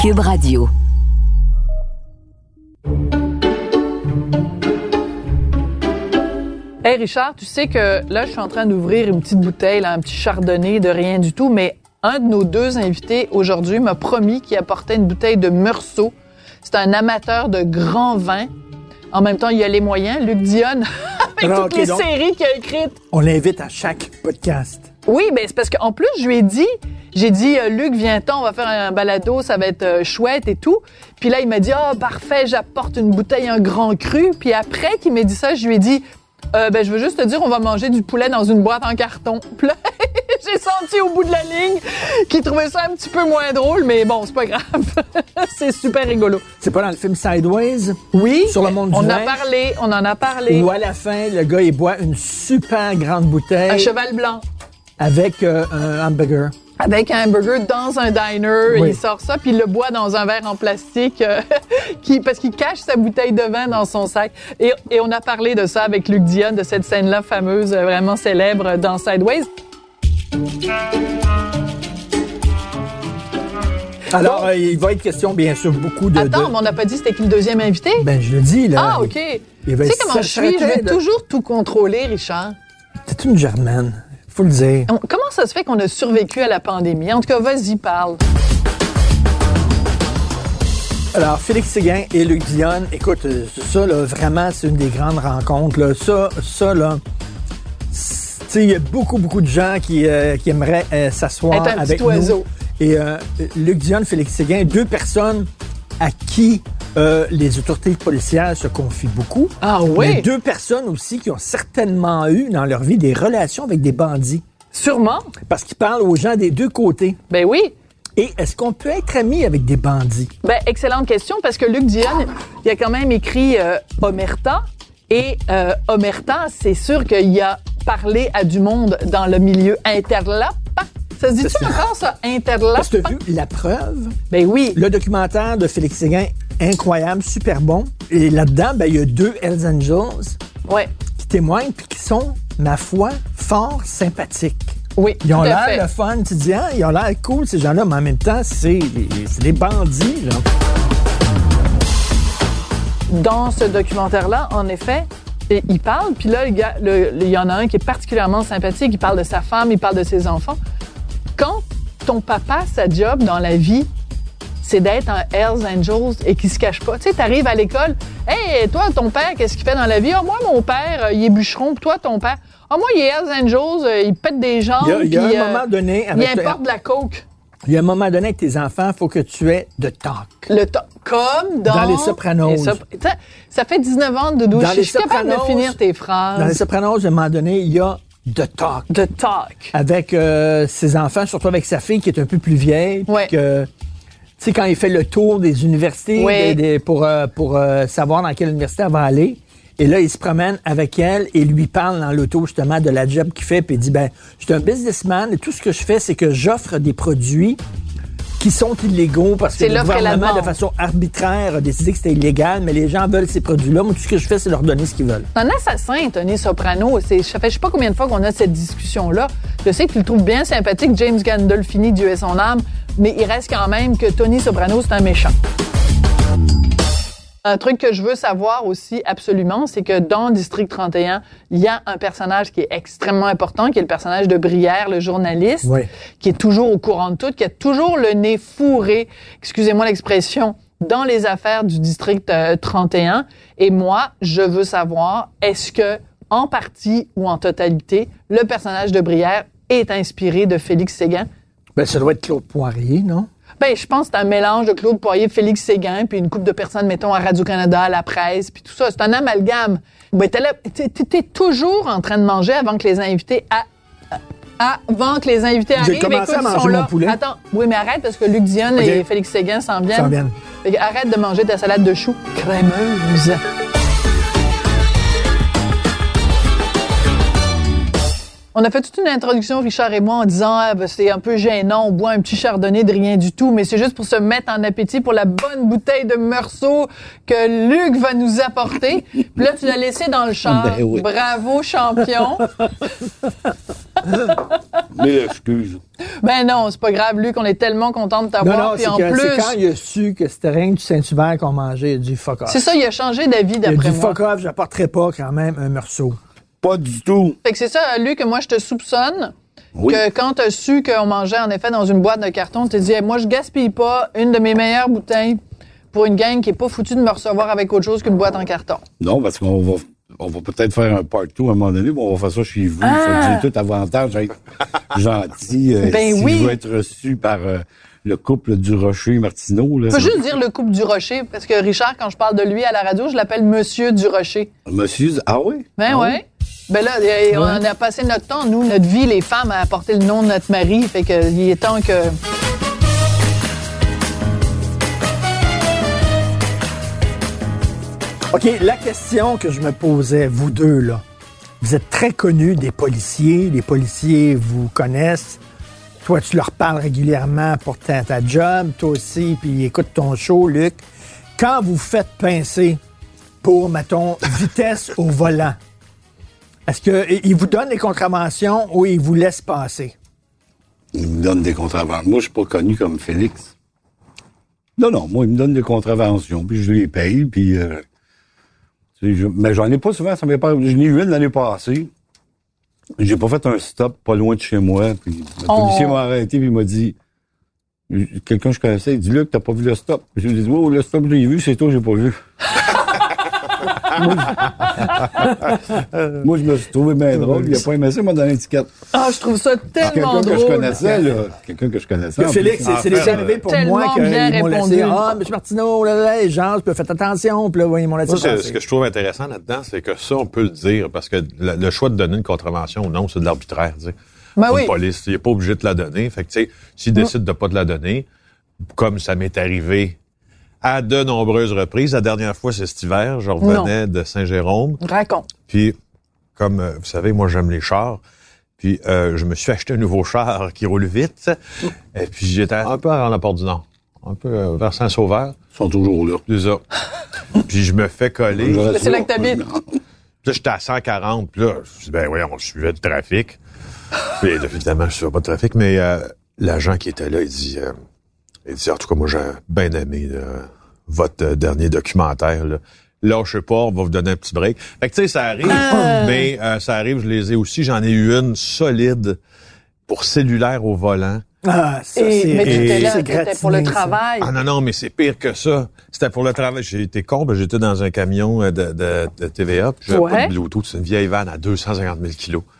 Cube Radio. Hey Richard, tu sais que là, je suis en train d'ouvrir une petite bouteille, là, un petit chardonnay de rien du tout, mais un de nos deux invités aujourd'hui m'a promis qu'il apportait une bouteille de Meursault. C'est un amateur de grand vin. En même temps, il y a les moyens. Luc Dionne, avec Alors, toutes les donc- séries qu'il a écrites. On l'invite à chaque podcast. Oui, ben c'est parce qu'en plus, je lui ai dit, j'ai dit, euh, Luc, viens-t'en, on va faire un balado, ça va être euh, chouette et tout. Puis là, il m'a dit, ah, parfait, j'apporte une bouteille, un grand cru. Puis après qu'il m'ait dit ça, je lui ai dit, euh, ben, je veux juste te dire, on va manger du poulet dans une boîte en carton. J'ai senti au bout de la ligne qu'il trouvait ça un petit peu moins drôle, mais bon, c'est pas grave. c'est super rigolo. C'est pas dans le film Sideways? Oui. Sur le monde du On a parlé, on en a parlé. Où à la fin, le gars, il boit une super grande bouteille Un cheval blanc. avec euh, un hamburger. Avec un hamburger dans un diner. Oui. Il sort ça, puis il le boit dans un verre en plastique euh, qui, parce qu'il cache sa bouteille de vin dans son sac. Et, et on a parlé de ça avec Luc Dion, de cette scène-là fameuse, euh, vraiment célèbre dans Sideways. Alors, euh, il va être question, bien sûr, beaucoup de... Attends, de- mais on n'a pas dit c'était qui le deuxième invité? Ben, je le dis, là. ah, OK. il va Tu sais comment je suis? Je veux toujours tout contrôler, Richard. C'est une germaine. Faut le dire. On- Comment ça se fait qu'on a survécu à la pandémie? En tout cas, vas-y, parle. Alors, Félix Séguin et Luc Dionne, écoute, euh, ça, là, vraiment, c'est une des grandes rencontres. Là. Ça, ça, là, c'est- tu sais, il y a beaucoup, beaucoup de gens qui, euh, qui aimeraient euh, s'asseoir avec oiseau. nous. Et euh, Luc Dionne, Félix Séguin, deux personnes à qui euh, les autorités policières se confient beaucoup. Ah Mais oui? deux personnes aussi qui ont certainement eu dans leur vie des relations avec des bandits. Sûrement. Parce qu'ils parlent aux gens des deux côtés. Ben oui. Et est-ce qu'on peut être ami avec des bandits? Ben, excellente question parce que Luc Dion, il a quand même écrit euh, Omerta. Et euh, Omerta, c'est sûr qu'il a parlé à du monde dans le milieu interlap. Ça se dit-tu encore, ça, que tu as vu la preuve? Ben oui. Le documentaire de Félix Séguin, incroyable, super bon. Et là-dedans, ben, il y a deux Hells Angels Ouais. qui témoignent puis qui sont, ma foi, fort sympathiques. Oui. Ils ont l'air le fun. Tu dis, ah, ils ont l'air cool, ces gens-là, mais en même temps, c'est des, bandits. Là. Dans ce documentaire-là, en effet, et il parle, puis là, le- le- il y en a un qui est particulièrement sympathique. Il parle de sa femme, il parle de ses enfants. Quand ton papa, sa job dans la vie, c'est d'être un Hells Angels et qui se cache pas. Tu sais, t'arrives à l'école, hey, toi, ton père, qu'est-ce qu'il fait dans la vie? Ah, moi, mon père, euh, il est bûcheron. Toi, ton père, ah, moi, il est Hells Angels, euh, il pète des jambes. Il y a, il y a puis, un euh, moment donné, il avec importe de la coke. il y a un moment donné avec tes enfants, il faut que tu aies de talk. Le to- comme dans... Dans Les Sopranos. Les Sop- Ça- fait 19 ans de douche. Dans Je suis capable de finir tes phrases. Dans les Sopranos, à un moment donné, il y a de talk. De talk. avec euh, ses enfants, surtout avec sa fille qui est un peu plus vieille. puis Ouais. que, tu sais, quand il fait le tour des universités Ouais. des- des- pour, euh, pour euh, savoir dans quelle université elle va aller, et là, il se promène avec elle et lui parle dans l'auto justement de la job qu'il fait, puis il dit, ben, je suis un businessman et tout ce que je fais, c'est que j'offre des produits qui sont illégaux parce que le gouvernement, de façon arbitraire, a décidé que c'était illégal, mais les gens veulent ces produits-là. Moi, tout ce que je fais, c'est leur donner ce qu'ils veulent. C'est un assassin, Tony Soprano. C'est, ça fait je sais pas combien de fois qu'on a cette discussion-là. Je sais que tu le trouves bien sympathique, James Gandolfini, Dieu est son âme, mais il reste quand même que Tony Soprano, c'est un méchant. Un truc que je veux savoir aussi absolument, c'est que dans District 31, il y a un personnage qui est extrêmement important, qui est le personnage de Brière, le journaliste, Oui. qui est toujours au courant de tout, qui a toujours le nez fourré, excusez-moi l'expression, dans les affaires du District euh, 31. Et moi, je veux savoir, est-ce que, en partie ou en totalité, le personnage de Brière est inspiré de Félix Séguin? Ben, ça doit être Claude Poirier, non? Ben, je pense que c'est un mélange de Claude Poirier, Félix Séguin, puis une couple de personnes, mettons, à Radio-Canada, à la presse, puis tout ça. C'est un amalgame. Ben, t'es toujours en train de manger avant que les invités à, à- avant que les invités J'ai arrivent. commencé Écoute, à manger mon poulet. Attends, oui, mais arrête parce que Luc Dion et Félix Séguin s'en viennent. S'en viennent. Arrête de manger ta salade de choux crémeuse. On a fait toute une introduction, Richard et moi, en disant ah, ben, c'est un peu gênant, on boit un petit chardonnay de rien du tout, mais c'est juste pour se mettre en appétit pour la bonne bouteille de Meursault que Luc va nous apporter. Puis là, tu l'as laissé dans le char. Ben oui. Bravo, champion. Mais excuse. ben non, c'est pas grave, Luc, on est tellement content de Non, non, t'avoir. Puis c'est en que- plus, quand il a su que c'était rien que du Saint-Hubert qu'on mangeait, il a dit fuck off. c'est ça, il a changé d'avis Il a d'après dit moi. fuck off, j'apporterai pas quand même un morceau. Pas du tout. Fait que c'est ça, Luc, moi, je te soupçonne Oui. que quand tu as su qu'on mangeait en effet dans une boîte de carton, tu t'es dit, Hey, moi, je gaspille pas une de mes meilleures bouteilles pour une gang qui est pas foutue de me recevoir avec autre chose qu'une boîte en carton. Non, parce qu'on va, on va peut-être faire un part 2 à un moment donné, mais on va faire ça chez vous. Que J'ai tout avantage à être gentil. euh, Ah! Ben si oui. je veux être reçu par euh, le couple du Rocher Martineau. Là, Je peux juste dire le couple du Rocher, parce que Richard, quand je parle de lui à la radio, je l'appelle Monsieur du Rocher. Monsieur, ah oui? Ben Ah oui? ouais. Ben là, eh, on a passé notre temps, nous, notre vie, les femmes, à porter le nom de notre mari. Fait que il est temps que. OK, la question que je me posais, vous deux, là. Vous êtes très connus des policiers. Les policiers vous connaissent. Toi, tu leur parles régulièrement pour ta, ta job. Toi aussi, puis écoute ton show, Luc. Quand vous faites pincer pour, mettons, vitesse au volant, est-ce qu'ils vous donnent des contraventions ou ils vous laissent passer? Il me donne des contraventions. Moi, je suis pas connu comme Félix. Non, non, moi, il me donne des contraventions, puis je les paye, puis... euh, tu sais, je- mais j'en ai pas souvent, ça m'est pas... Je n'ai eu une l'année passée. J'ai pas fait un stop pas loin de chez moi, puis le Oh. policier m'a arrêté, puis il m'a dit... Quelqu'un que je connaissais, il dit, Luc, t'as pas vu le stop? Je lui ai dit, oh, le stop, je l'ai vu, c'est toi, j'ai pas vu. Moi, je me suis trouvé bien drôle, il a pas aimé ça, il m'a donné une étiquette. Ah, je trouve ça tellement Quelqu'un que je drôle. connaissais, là. Quelqu'un que je connaissais. Félix, c'est- fait, arrivé pour moi qu'ils m'ont laissé. Ah, M. Martineau, là, là, les gens, puis faites attention, puis là, oui, ils m'ont laissé Moi, c'est- passer. ce que je trouve intéressant là-dedans, c'est que ça, on peut le dire, parce que le, le choix de donner une contravention ou non, c'est de l'arbitraire. tu sais. Ben oui. une police, il n'est pas obligé de la donner. Fait que, tu sais, s'il décide de pas te la donner, comme ça m'est arrivé à de nombreuses reprises, la dernière fois, c'est cet hiver, je revenais de Saint-Jérôme, Raconte. puis comme euh, vous savez, moi, j'aime les chars. Puis euh, je me suis acheté un nouveau char qui roule vite. Et puis j'étais un peu à la porte du Nord, un peu euh, vers Saint-Sauveur. Ils sont toujours là. C'est ça. puis je me fais coller. C'est là que t'habites. Puis là, j'étais à 140. Puis là, je me suis dit, ben oui, on suivait le trafic. Puis évidemment, je ne suivais pas de trafic, mais euh, l'agent qui était là, il dit, euh, il dit, en tout cas, moi, j'ai bien aimé là, votre euh, dernier documentaire. Là. Lâchez pas, on va vous donner un petit break. Fait que, tu sais, ça arrive, mais euh, ça arrive, je les ai aussi. J'en ai eu une solide pour cellulaire au volant. Ah, ça, Et- c'est mais tu étais là, c'est t'étais pour le ça. travail. Ah non, non, mais c'est pire que ça. C'était pour le travail. J'ai été con, ben, j'étais dans un camion euh, de, de, de TVA. puis J'avais Ouais. pas de Bluetooth. C'est une vieille vanne à 250 000 kilos.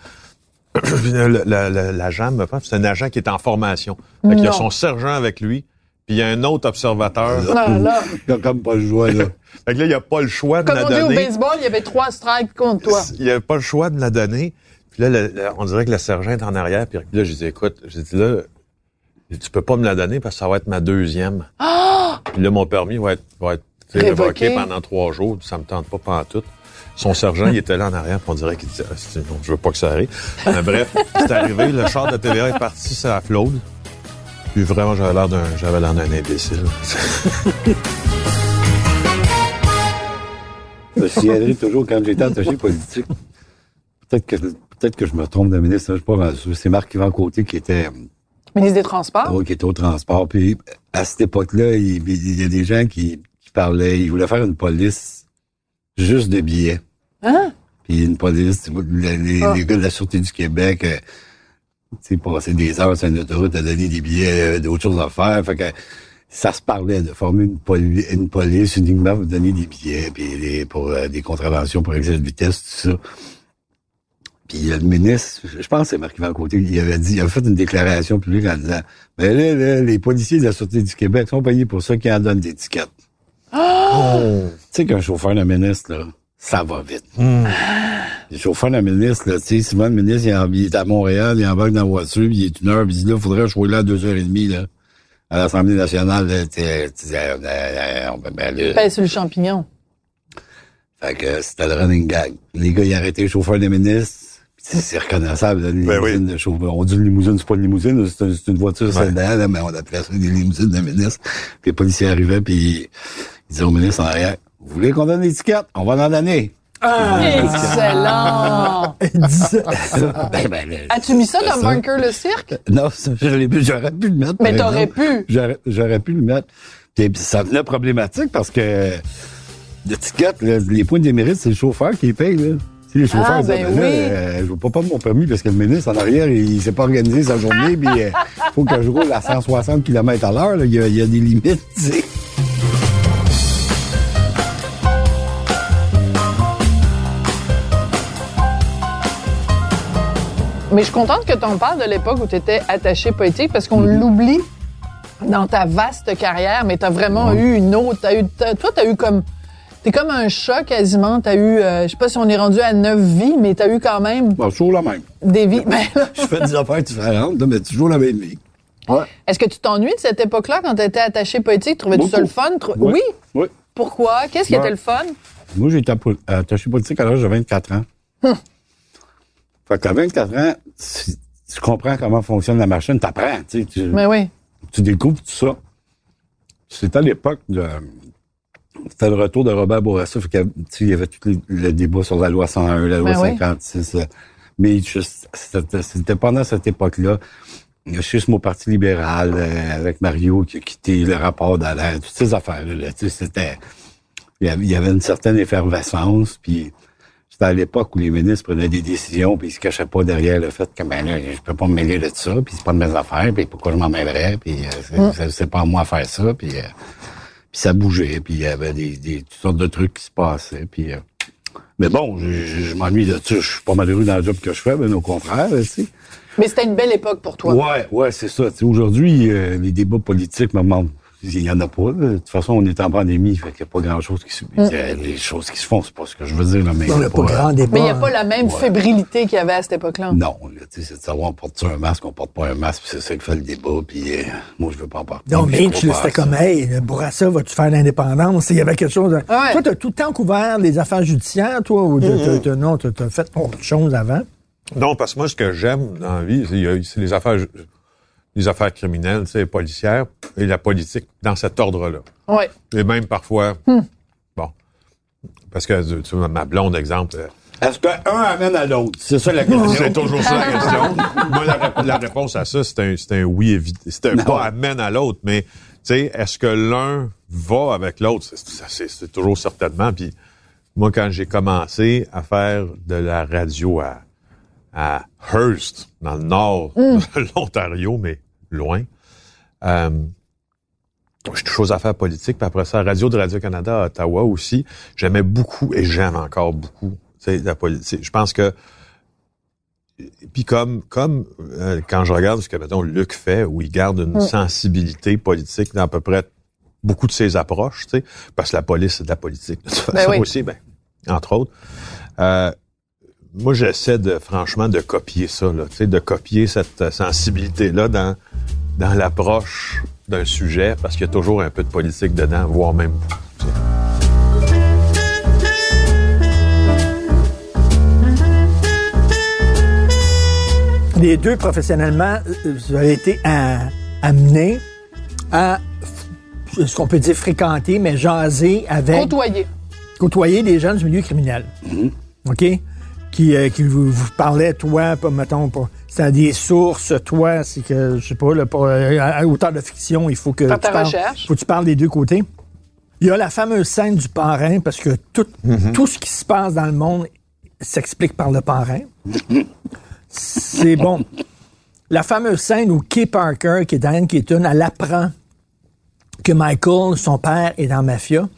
Euh, L'agent me prend. C'est un agent qui est en formation. Fait qu'il a son sergent avec lui. Puis il y a un autre observateur. Ah, là. Il a comme pas le choix, là. Fait que là, il a pas le choix de Comme me on la dit au donner. baseball, il y avait trois strikes contre toi. Il a pas le choix de me la donner. Puis là, le- le- on dirait que le sergent est en arrière. Puis là, j'ai dit, écoute, j'ai dit là, tu peux pas me la donner parce que ça va être ma deuxième. Puis là, mon permis va être, va être Révoqué. révoqué pendant trois jours. Ça me tente pas pendant tout. Son sergent, il était là en arrière, puis on dirait qu'il disait, Ah, non, je veux pas que ça arrive. Mais bref, c'est arrivé, le char de TVA est parti sur la flotte. Puis vraiment, j'avais l'air d'un, j'avais l'air d'un imbécile. Je me souviendrai toujours quand j'étais attaché politique. Peut-être que, peut-être que je me trompe de ministre, je suis pas. C'est Marc-Yvan Côté qui était, euh, Ministre des Transports? ouais, qui était au transport. Puis, à cette époque-là, il, il y a des gens qui, qui parlaient, ils voulaient faire une police juste de billets. Hein? Puis une police, les, les- Ah. les gars de la Sûreté du Québec, euh, sais, passer des heures sur une autoroute à donner des billets, euh, d'autres choses à faire. Fait que ça se parlait de former une, poli- une police uniquement pour donner des billets, puis les- pour euh, des contraventions pour excès de vitesse, tout ça. Puis le ministre, je pense que c'est Marc-Yvan Côté, il avait dit, il avait fait une déclaration publique en disant, ben là, là, les policiers de la Sûreté du Québec sont payés pour ça qui en donnent des tickets. Oh! Tu sais qu'un chauffeur de ministre, là, ça va vite. Le chauffeur de ministre, là, tu sais, souvent le ministre, il, en- il est à Montréal, il embarque dans la voiture, puis il est une heure, puis il dit là, faudrait que je sois là à deux heures et demie, là. À l'Assemblée nationale, là, tu sais, tu sais, euh, euh, ben, ben, là. Pèse sur le champignon. Fait que c'était le running gag. Les gars, ils arrêtaient le chauffeur des ministres, C'est c'est reconnaissable, là, une Ben limousine de chauffeur. On dit une limousine, c'est pas une limousine, c'est une, voiture sédan, là, mais on appelait ça des limousines de ministre. Puis les policiers arrivaient, puis ils disaient au ministre en arrière, vous voulez qu'on donne l'étiquette? On va en donner. Excellent! Dit ça. ben, ben, ben, As-tu mis ça dans Bunker le cirque? Non, ça, j'aurais pu le mettre. Mais t'aurais pu. J'aurais, pu le mettre. Puis, ça devenait problématique parce que l'étiquette, là, les points de mérite, c'est le chauffeur qui les paye. Là. Si les chauffeurs Ah, ben là, oui. euh, je veux pas prendre mon permis parce que le ministre en arrière, il, il s'est pas organisé sa journée, puis il faut que je roule à 160 km à l'heure. là. Il y, y a des limites, tu sais. Mais je suis contente que tu en parles de l'époque où tu étais attaché politique parce qu'on l'oublie dans ta vaste carrière, mais tu as vraiment eu une autre. T'as eu, t'as- toi, tu as eu comme. T'es comme un chat quasiment. Tu as eu, euh, je sais pas si on est rendu à neuf vies, mais tu as eu quand même Bon, toujours la même. des vies. Ben, Je fais des affaires différentes, mais toujours la même vie. Ouais. Est-ce que tu t'ennuies de cette époque-là quand tu étais attaché politique? Trouvais-tu ça le fun? Trou- Oui. Oui. Oui. Pourquoi? Qu'est-ce qui était le fun? Moi, j'ai été attaché politique à l'âge de 24 ans. Fait qu'à 24 ans, tu comprends comment fonctionne la machine, t'apprends, tu sais, tu, Mais oui. tu découvres tout ça. C'était à l'époque de... C'était le retour de Robert Bourassa, que, il y avait tout le, le débat sur la loi 101, la loi Ben oui. 56. euh, Mais juste, c'était pendant cette époque-là, suis mon parti libéral, euh, avec Mario qui a quitté le rapport d'Alain, toutes ces affaires-là, là, c'était... Il y avait- il y avait une certaine effervescence, puis c'était à l'époque où les ministres prenaient des décisions, puis ils se cachaient pas derrière le fait que, ben là, je peux pas me mêler de ça, puis c'est pas de mes affaires, puis pourquoi je m'en mêlerais, puis euh, c'est- c'est pas à moi à faire ça, puis... euh, puis ça bougeait, puis il y avait des, des toutes sortes de trucs qui se passaient, puis... euh, mais bon, je, je- je m'ennuie de ça. Je suis pas malheureux dans le job que je fais, mais au contraire, tu sais. Mais c'était une belle époque pour toi. Ouais, ouais, c'est ça. Aujourd'hui, euh, les débats politiques me manquent. Il y en a pas. là. De toute façon, on est en pandémie, fait qu'il n'y a pas grand-chose qui se... Euh, Les choses qui se font, c'est pas ce que je veux dire, là, mais... On n'a pas pas- grand débat. Mais il n'y a pas la même Ouais. fébrilité qu'il y avait à cette époque-là. Non, là, tu sais, c'est de savoir on porte un masque, on porte pas un masque, c'est ça qui fait le débat, puis euh, moi, je veux pas en porter. Non, à c'était ça. comme, hey, le Bourassa, vas-tu faire l'indépendance? Il y avait quelque chose. de- Ah ouais. Toi, t'as tout le temps couvert les affaires judiciaires, toi, ou t'as- t'as- non, t'as t'as fait autre chose avant? Non, parce que moi, ce que j'aime dans la vie, c'est il y a- c'est les affaires, les affaires criminelles, tu sais, policières, et la politique dans cet ordre-là. Oui. Et même parfois, Hmm. bon, parce que tu vois, ma blonde, exemple, euh, Est-ce qu'un amène à l'autre? C'est ça la question. c'est toujours ça la question. Moi, la, rép- la réponse à ça, c'est un, c'est un oui évident. C'est un Non. pas amène à l'autre, mais tu sais, est-ce que l'un va avec l'autre? C'est- C'est c'est- c'est toujours certainement. Puis moi, quand j'ai commencé à faire de la radio à, à Hearst, dans le nord de l'Ontario, mais loin, euh, touche aux affaires politiques. Puis après ça, Radio de Radio-Canada à Ottawa aussi, j'aimais beaucoup et j'aime encore beaucoup la politique. Je pense que puis comme comme euh, quand je regarde ce que mettons Luc fait, où il garde une sensibilité politique dans à peu près beaucoup de ses approches, tu sais, parce que la police c'est de la politique de toute Ben façon oui. aussi, ben entre autres. Euh, moi, j'essaie de franchement de copier ça, là, tu sais, de copier cette euh, sensibilité là dans dans l'approche d'un sujet, parce qu'il y a toujours un peu de politique dedans, voire même. Les deux, professionnellement, euh, vous avez été amenés à, ce qu'on peut dire fréquenter, mais jaser avec, Côtoyer. côtoyer des gens du milieu criminel. OK? Qui, euh, qui vous, vous parlaient, toi, pas, mettons, pas, c'est des sources, toi, c'est que, je sais pas, là, pour, euh, à, à auteur de fiction, il faut que Faire tu ta parles, recherche. faut que tu parles des deux côtés. Il y a la fameuse scène du parrain, parce que tout, tout ce qui se passe dans le monde s'explique par le parrain. C'est bon. La fameuse scène où Kay Parker, qui est Diane Keaton, elle apprend que Michael, son père, est dans la mafia.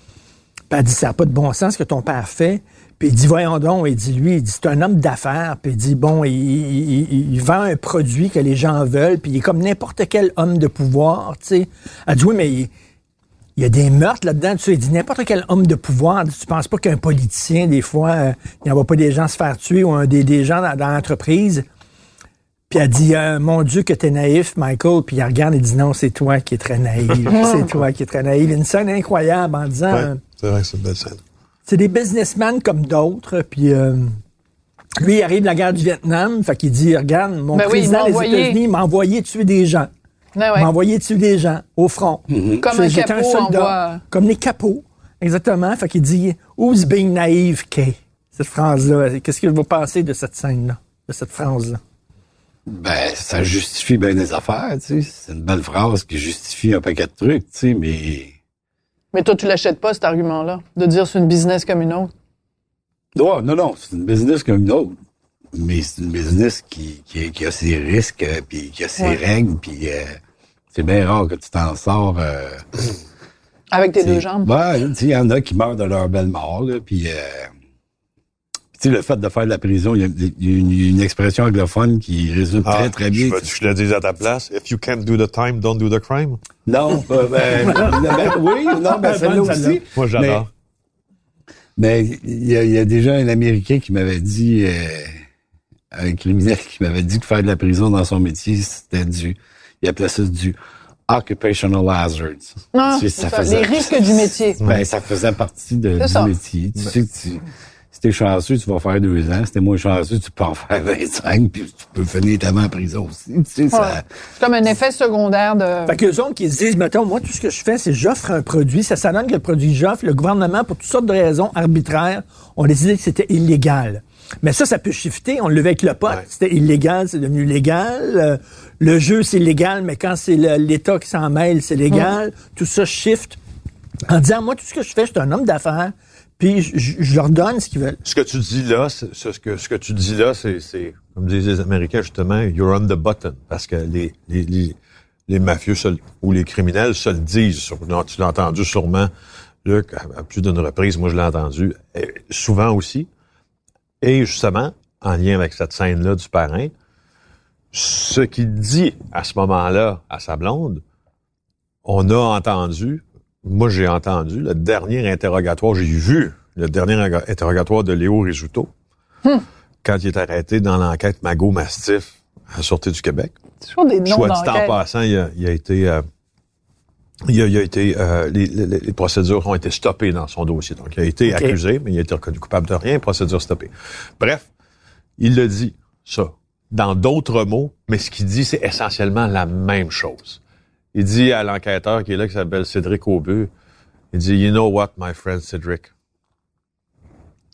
Puis elle dit, ça n'a pas de bon sens ce que ton père fait. Puis il dit, voyons donc, il dit, lui, il dit, c'est un homme d'affaires. Puis il dit, bon, il, il- il- il vend un produit que les gens veulent. Puis il est comme n'importe quel homme de pouvoir, tu sais. Elle dit, oui, mais il, il y a des meurtres là-dedans. Tu sais, il dit, n'importe quel homme de pouvoir. Tu penses pas qu'un politicien, des fois, euh, il n'envoie pas des gens se faire tuer ou un, des, des gens dans, dans l'entreprise? Puis elle dit, euh, mon Dieu, que t'es naïf, Michael. Puis il regarde et dit, non, c'est toi qui es très naïf. c'est toi qui es très naïf. Une scène incroyable en disant, c'est vrai que c'est une belle scène. C'est des businessmen comme d'autres. Puis euh, Lui, il arrive de la guerre du Vietnam, fait qu'il dit, regarde, mon Ben oui, président m'a des États-Unis m'a envoyé tuer des gens. Ouais, m'a envoyé tuer des gens au front. Comme un capot envoie- Comme les capots. Exactement. Fait qu'il dit, who's being naive, Kay? Cette phrase-là. Qu'est-ce que vous pensez de cette scène-là? De cette phrase-là? Ben, ça justifie bien des affaires, tu sais. C'est une belle phrase qui justifie un paquet de trucs, tu sais, mais... Mais toi, tu l'achètes pas, cet argument-là, de dire c'est une business comme une autre? Non, non, non, c'est une business comme une autre. Mais c'est une business qui, qui, qui a ses risques, euh, puis qui a ses Ouais. règles, puis euh, c'est bien rare que tu t'en sors... euh, Avec tes deux jambes. Ouais, il y en a qui meurent de leur belle mort, là, puis... tu sais, le fait de faire de la prison, il y a, une, une expression anglophone qui résume très, très bien. Ah, Je je le dise à ta place? If you can't do the time, don't do the crime? Non, euh, ben, ben, oui, non, ben, celle-là aussi. Moi, j'adore. Mais il y, a, il y a déjà un Américain qui m'avait dit, euh, un criminel qui m'avait dit que faire de la prison dans son métier, c'était du, il appelait ça du occupational hazards. Non, Tu sais, c'est ça, les risques du métier. Ben, ça faisait partie de, du ça. métier. Tu sais que tu, si t'es chanceux, tu vas faire deux ans. Si t'es moins chanceux, tu peux en faire 25, puis tu peux finir ta main en prison aussi. Tu sais, Ouais. ça, C'est comme un effet secondaire de. Fait qu'eux autres qui se disent, mettons, moi, tout ce que je fais, c'est j'offre un produit. Ça s'annonce que le produit que j'offre, le gouvernement, pour toutes sortes de raisons arbitraires, ont décidé que c'était illégal. Mais ça, ça peut shifter. On le levait avec le pot. Ouais. C'était illégal, c'est devenu légal. Euh, le jeu, c'est légal, mais quand c'est l'État qui s'en mêle, c'est légal. Tout ça shift. En disant, moi, tout ce que je fais, je suis un homme d'affaires, puis je, leur donne ce qu'ils veulent. Ce que tu dis là, ce que, ce que tu dis là, c'est, comme disent les Américains, justement, you're on the button. Parce que les, les, les, les mafieux ou les criminels se le disent. Tu l'as entendu sûrement, Luc, à, plus d'une reprise. Moi, je l'ai entendu et souvent aussi. Et justement, en lien avec cette scène-là du parrain, ce qu'il dit à ce moment-là à sa blonde, on a entendu, moi j'ai entendu, le dernier interrogatoire, j'ai vu le dernier interrogatoire de Léo Rizzuto, quand il est arrêté dans l'enquête Magot Mastiff à la Sûreté du Québec. C'est toujours des noms Soit dit en passant, il a, il a été... euh, il a, il a été, euh, les, les- les procédures ont été stoppées dans son dossier. Donc, il a été accusé, mais il a été reconnu coupable de rien, procédure stoppée. Bref, il le dit, ça, dans d'autres mots, mais ce qu'il dit, c'est essentiellement la même chose. Il dit à l'enquêteur qui est là, qui s'appelle Cédric Aubeux, il dit, You know what, my friend Cédric?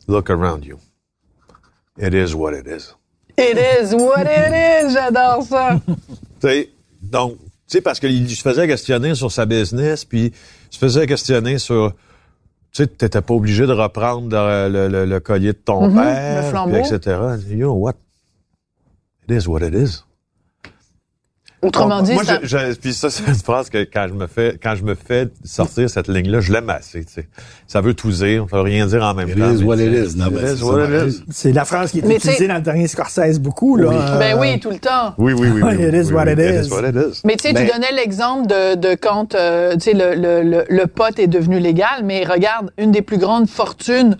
Look around you. It is what it is. It is what it is. J'adore ça. Tu sais, donc, tu sais, parce qu'il se faisait questionner sur sa business, puis il se faisait questionner sur, tu sais, t'étais pas obligé de reprendre le, le- le- le collier de ton Mhm, père, le etc. You know what? It is what it is. Autrement dit, moi, ça- je, je- puis ça, c'est une phrase que quand je me fais, quand je me fais sortir cette ligne-là, je l'aime assez, tu sais. Ça veut tout dire, ça veut rien dire en même It temps. is mais what tu it sais, is. Non, It is c'est what ça, it pareil. is. C'est la phrase qui est Mais utilisée dans le dernier Scorsese beaucoup. Là. Euh, Ben oui, tout le temps. Oui, oui, oui. oui, It oui, is oui, what oui. it It is. is what it is. Mais tu sais, Ben- tu donnais l'exemple de, de quand euh, tu sais, le, le, le, le pot est devenu légal, mais regarde, une des plus grandes fortunes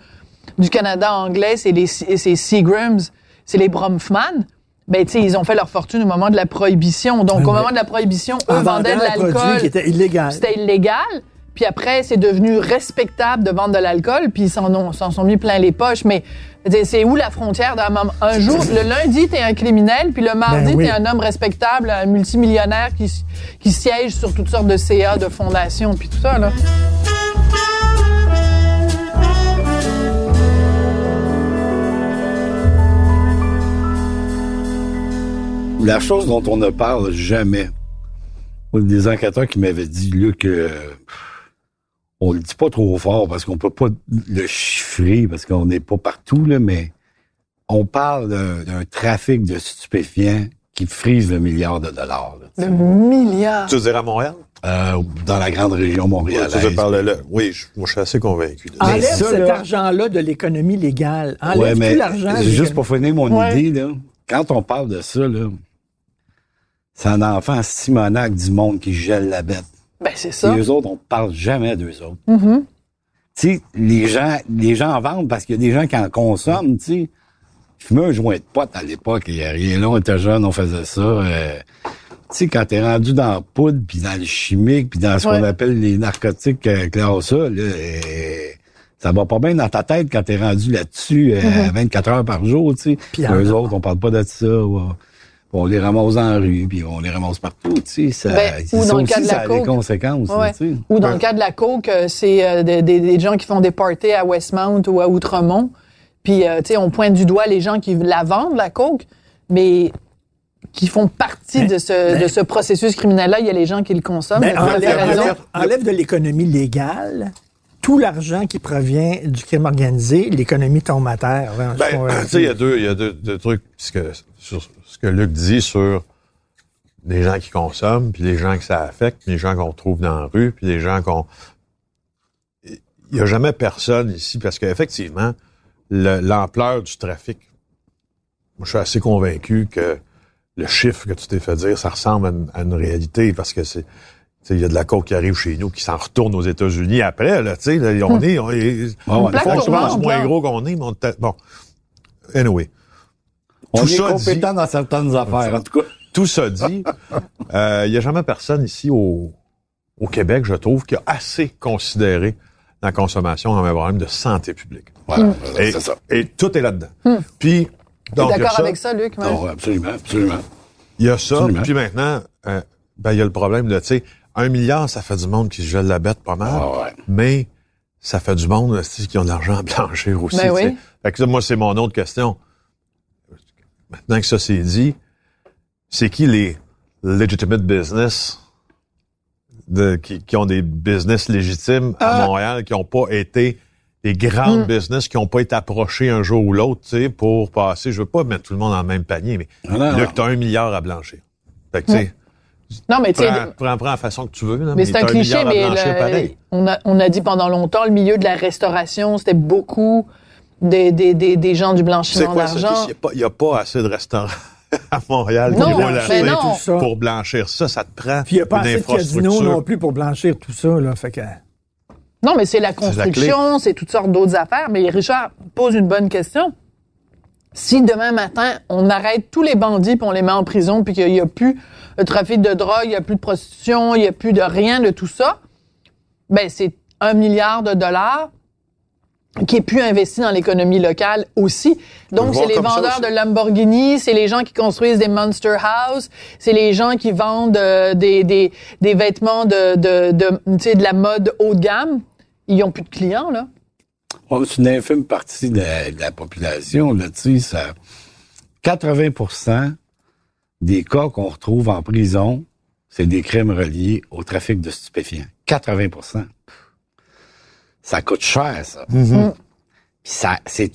du Canada anglais, c'est les c'est Seagrams, c'est les Bromfman. Ben, tu sais, ils ont fait leur fortune au moment de la prohibition. Donc, au Ouais. moment de la prohibition, eux en vendaient de l'alcool. qui était illégal. C'était illégal. Puis après, c'est devenu respectable de vendre de l'alcool, puis ils s'en ont- s'en sont mis plein les poches. Mais c'est- où la frontière d'un moment? Un jour, le lundi, t'es un criminel, puis le mardi, Ben oui. t'es un homme respectable, un multimillionnaire qui, qui siège sur toutes sortes de CA, de fondations, puis tout ça, là. La chose dont on ne parle jamais. Des enquêteurs qui m'avaient dit, Luc, euh, on le dit pas trop fort parce qu'on peut pas le chiffrer parce qu'on n'est pas partout, là, mais on parle d'un trafic de stupéfiants qui frise le milliard de dollars. là, Le milliard. Tu veux dire à Montréal? euh, dans la grande région montréalaise. veux parler là? Oui, je, moi, je suis assez convaincu. de ça. Enlève ça, cet là- argent-là de l'économie légale. Enlève Ouais, mais tout l'argent. de c'est juste pour finir mon Ouais. idée, là. Quand on parle de ça, là, c'est un enfant simonac du monde qui gèle la bête. Ben, c'est ça. Et eux autres, on parle jamais d'eux autres. Mhm. Tu les gens, les gens en vendent parce qu'il y a des gens qui en consomment, tu sais. Je fumais un joint de pote à l'époque, il y a rien là, on était jeunes, on faisait ça. euh, tu sais, quand t'es rendu dans la poudre, puis dans le chimique, puis dans ce qu'on appelle les narcotiques euh, classe A, là, euh, Ça va pas bien dans ta tête quand t'es rendu là-dessus euh, Mm-hmm. 24 heures par jour, tu sais. Eux autres, on parle pas de ça. ouais. On les ramasse en rue, puis on les ramasse partout, tu sais. Ça, Ben, ou dans le cas aussi, de la ça a des coke. conséquences, Ouais. tu sais. Ou dans le cas de la coke, euh, c'est euh, des, des- des gens qui font des parties à Westmount ou à Outremont. Puis, euh, tu sais, on pointe du doigt les gens qui la vendent, la coke, mais qui font partie Mais- de, ce, de ce processus criminel-là. Il y a les gens qui le consomment. Ben, mais enlève, raison. enlève- enlève de l'économie légale tout l'argent qui provient du crime organisé, l'économie tombe à terre. hein, Ben, il y a deux, il y a deux, deux trucs ce que- sur ce que Luc dit sur les gens qui consomment, puis les gens que ça affecte, puis les gens qu'on trouve dans la rue, puis les gens qu'on... Il n'y a jamais personne ici, parce qu'effectivement, le- l'ampleur du trafic, moi, je suis assez convaincu que le chiffre que tu t'es fait dire, ça ressemble à une, à une réalité, parce que c'est... tu sais, Il y a de la coke qui arrive chez nous, qui s'en retourne aux États-Unis après. Là, tu sais, là, on est, on est, on est on pense ventre, moins gros qu'on est, mais on bon. Anyway. On Tout est ça compétent dans certaines affaires, en tout cas. Tout ça dit, euh, il n'y a jamais personne ici au, au Québec, je trouve, qui a assez considéré la consommation comme un problème de santé publique. Voilà, Et, c'est ça. et tout est là-dedans. Puis, Tu es donc, d'accord ça, avec ça, Luc? Non, absolument, absolument. il y a ça, Absolument. puis maintenant, euh, ben, il y a le problème de, tu sais, un milliard, ça fait du monde qui se gèle la bête pas mal, Ah ouais. mais ça fait du monde tu sais, qui ont de l'argent à blanchir aussi. Ben oui. Fait que là, moi, c'est mon autre question. Maintenant que ça c'est dit, c'est qui les legitimate business de, qui, qui ont des business légitimes à Ah. Montréal, qui n'ont pas été des grandes Hmm. business, qui n'ont pas été approchés un jour ou l'autre, tu sais, pour passer. Je veux pas mettre tout le monde dans le même panier, mais là, tu as un milliard à blanchir. Fait que, tu sais, Non, mais tu sais, prends, prends, la façon que tu veux. là, Mais c'est un cliché, mais le- on, a, on a dit pendant longtemps, le milieu de la restauration, c'était beaucoup des, des, des, des gens du blanchiment d'argent. Il n'y a, pas assez de restaurants à Montréal Non, qui mais assez non. tout ça. pour blanchir ça? Ça te prend Puis il n'y a pas assez de casinos non plus pour blanchir tout ça. Là, fait que... Non, mais c'est la la construction, c'est toutes sortes d'autres affaires. Mais Richard pose une bonne question. Si demain matin, on arrête tous les bandits puis on les met en prison puis qu'il n'y a plus de trafic de drogue, il n'y a plus de prostitution, il n'y a plus de rien de tout ça, ben c'est un milliard de dollars qui est plus investi dans l'économie locale aussi. Donc, c'est les vendeurs de Lamborghini, c'est les gens qui construisent des Monster House, c'est les gens qui vendent euh, des, des, des vêtements de, de, de, la mode haut de gamme. Ils n'ont plus de clients, là. Ouais, c'est une infime partie de la, de la population, là, tu sais, ça. 80% des cas qu'on retrouve en prison, c'est des crimes reliés au trafic de stupéfiants. 80 Ça coûte cher, ça. Mhm. Puis ça, c'est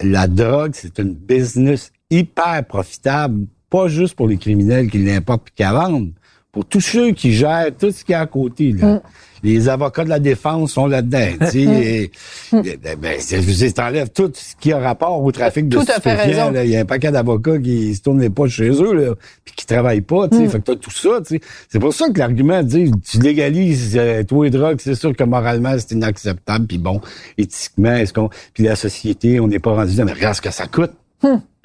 la, drogue, c'est une business hyper profitable, pas juste pour les criminels qui l'importent puis qui la vendent, pour tous ceux qui gèrent tout ce qu'il y a à côté, là. Mm. Les avocats de la défense sont là-dedans, tu sais. et- et- ben, je dire, t'enlèves tout ce qui a rapport au trafic de Tout stupéfiants. Il y a un paquet d'avocats qui se tournent les pas chez eux, là, puis qui travaillent pas, tu sais. Mm. Fait que t'as tout ça, tu sais. C'est pour ça que l'argument dit, tu légalises euh, toi et drogue, c'est sûr que moralement, c'est inacceptable, puis bon, éthiquement, est-ce qu'on... Puis la société, on n'est pas rendu là, mais regarde ce que ça coûte.